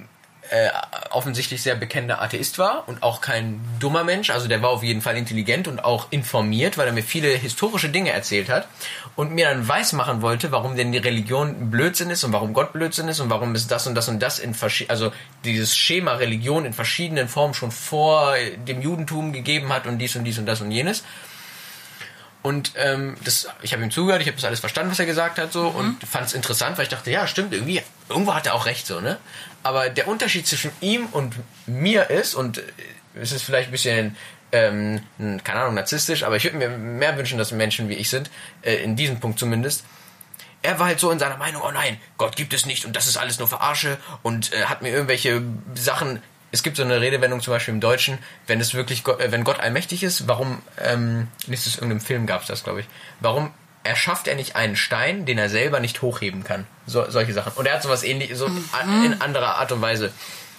äh, offensichtlich sehr bekennender Atheist war und auch kein dummer Mensch. Also der war auf jeden Fall intelligent und auch informiert, weil er mir viele historische Dinge erzählt hat und mir dann weismachen wollte, warum denn die Religion Blödsinn ist und warum Gott Blödsinn ist und warum es das und das und das in verschiedenen, also dieses Schema Religion in verschiedenen Formen schon vor dem Judentum gegeben hat und dies und dies und das und jenes. Und ähm, das, ich habe ihm zugehört, ich habe das alles verstanden, was er gesagt hat, so und fand es interessant, weil ich dachte, ja, stimmt, irgendwie, irgendwo hat er auch recht, so, ne? Aber der Unterschied zwischen ihm und mir ist, und äh, es ist vielleicht ein bisschen, ähm, keine Ahnung, narzisstisch, aber ich würde mir mehr wünschen, dass Menschen wie ich sind, äh, in diesem Punkt zumindest, er war halt so in seiner Meinung, oh nein, Gott gibt es nicht und das ist alles nur Verarsche und äh, hat mir irgendwelche Sachen. Es gibt so eine Redewendung zum Beispiel im Deutschen, wenn es wirklich, Gott, äh, wenn Gott allmächtig ist, warum, ähm, nicht aus irgendeinem Film gab es das, glaube ich, warum erschafft er nicht einen Stein, den er selber nicht hochheben kann? So, solche Sachen. Und er hat sowas ähnlich, so a- in anderer Art und Weise.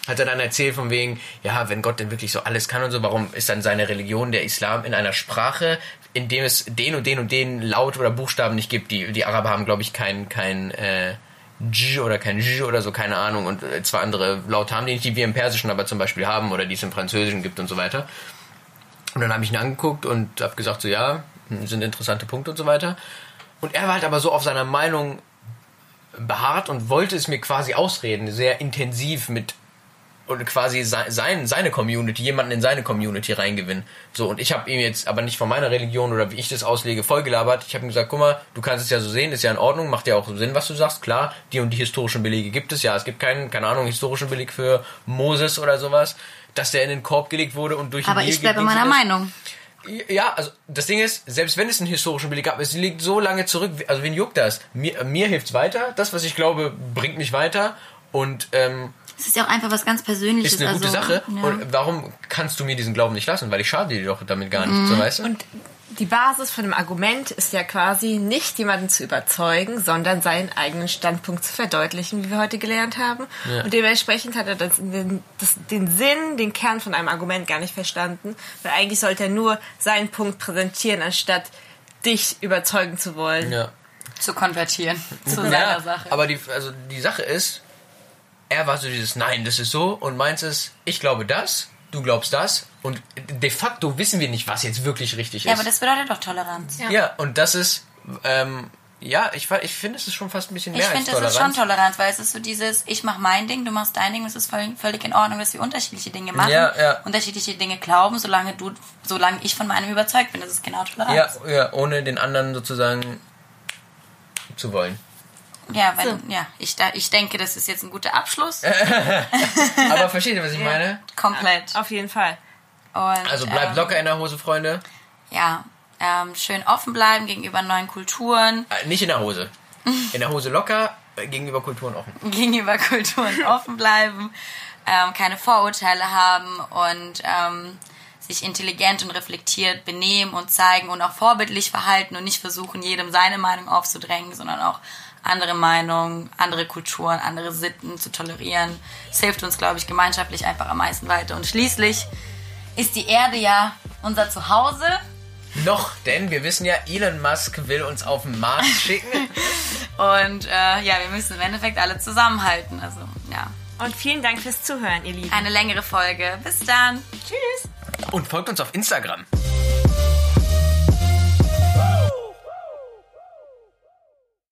Hat er dann erzählt von wegen, ja, wenn Gott denn wirklich so alles kann und so, warum ist dann seine Religion, der Islam, in einer Sprache, in dem es den und den und den Laut oder Buchstaben nicht gibt? Die, die Araber haben, glaube ich, kein, kein, äh, J oder kein J oder so, keine Ahnung. Und äh, zwei andere Laute haben die nicht, die wir im Persischen aber zum Beispiel haben oder die es im Französischen gibt und so weiter. Und dann habe ich ihn angeguckt und habe gesagt, so ja, sind interessante Punkte und so weiter. Und er war halt aber so auf seiner Meinung beharrt und wollte es mir quasi ausreden, sehr intensiv mit und quasi sein, sein, seine Community, jemanden in seine Community reingewinnen. So, und ich habe ihm jetzt aber nicht von meiner Religion oder wie ich das auslege vollgelabert. Ich habe ihm gesagt, guck mal, du kannst es ja so sehen, ist ja in Ordnung, macht ja auch Sinn, was du sagst. Klar, die und die historischen Belege gibt es ja. Es gibt keinen, keine Ahnung, historischen Beleg für Moses oder sowas, dass der in den Korb gelegt wurde und durch Aber ich bleibe meiner ist. Meinung. Ja, also das Ding ist, selbst wenn es einen historischen Beleg gab, es liegt so lange zurück, also wen juckt das? Mir, mir hilft's weiter, das, was ich glaube, bringt mich weiter und ähm, Es ist ja auch einfach was ganz Persönliches. ist eine gute also, Sache. Ja. Und warum kannst du mir diesen Glauben nicht lassen? Weil ich schade dir doch damit gar nicht, so weißt du? Und die Basis von dem Argument ist ja quasi nicht jemanden zu überzeugen, sondern seinen eigenen Standpunkt zu verdeutlichen, wie wir heute gelernt haben. Ja. Und dementsprechend hat er das, den, das, den Sinn, den Kern von einem Argument gar nicht verstanden, weil eigentlich sollte er nur seinen Punkt präsentieren, anstatt dich überzeugen zu wollen. ja. Zu konvertieren zu seiner ja, Sache. aber die, also die Sache ist, er war so dieses Nein, das ist so und meins ist, ich glaube das, du glaubst das und de facto wissen wir nicht, was jetzt wirklich richtig ist. ja, aber das bedeutet doch Toleranz. ja, und das ist, ähm, ja, ich, ich finde, es ist schon fast ein bisschen Ich mehr als finde, das Toleranz. ist schon Toleranz, weil es ist so dieses, ich mache mein Ding, du machst dein Ding, es ist voll, völlig in Ordnung, dass wir unterschiedliche Dinge machen, Ja, ja. unterschiedliche Dinge glauben, solange du, solange ich von meinem überzeugt bin, das ist genau Toleranz. ja, ja, ohne den anderen sozusagen zu wollen. Ja, wenn, ja ich, da, ich denke, das ist jetzt ein guter Abschluss. Aber versteht ihr, was ich meine? Komplett. Auf jeden Fall. Und, Also bleibt ähm, locker in der Hose, Freunde. Ja, ähm, schön offen bleiben gegenüber neuen Kulturen, Äh, nicht in der Hose. In der Hose locker, äh, gegenüber Kulturen offen. gegenüber Kulturen offen bleiben, ähm, keine Vorurteile haben und ähm, sich intelligent und reflektiert benehmen und zeigen und auch vorbildlich verhalten und nicht versuchen, jedem seine Meinung aufzudrängen, sondern auch andere Meinungen, andere Kulturen, andere Sitten zu tolerieren. Es hilft uns, glaube ich, gemeinschaftlich einfach am meisten weiter. Und schließlich ist die Erde ja unser Zuhause. Noch, denn wir wissen ja, Elon Musk will uns auf den Mars schicken. Und äh, ja, wir müssen im Endeffekt alle zusammenhalten. Also ja, Und vielen Dank fürs Zuhören, ihr Lieben. eine längere Folge. Bis dann. Tschüss. Und folgt uns auf Instagram.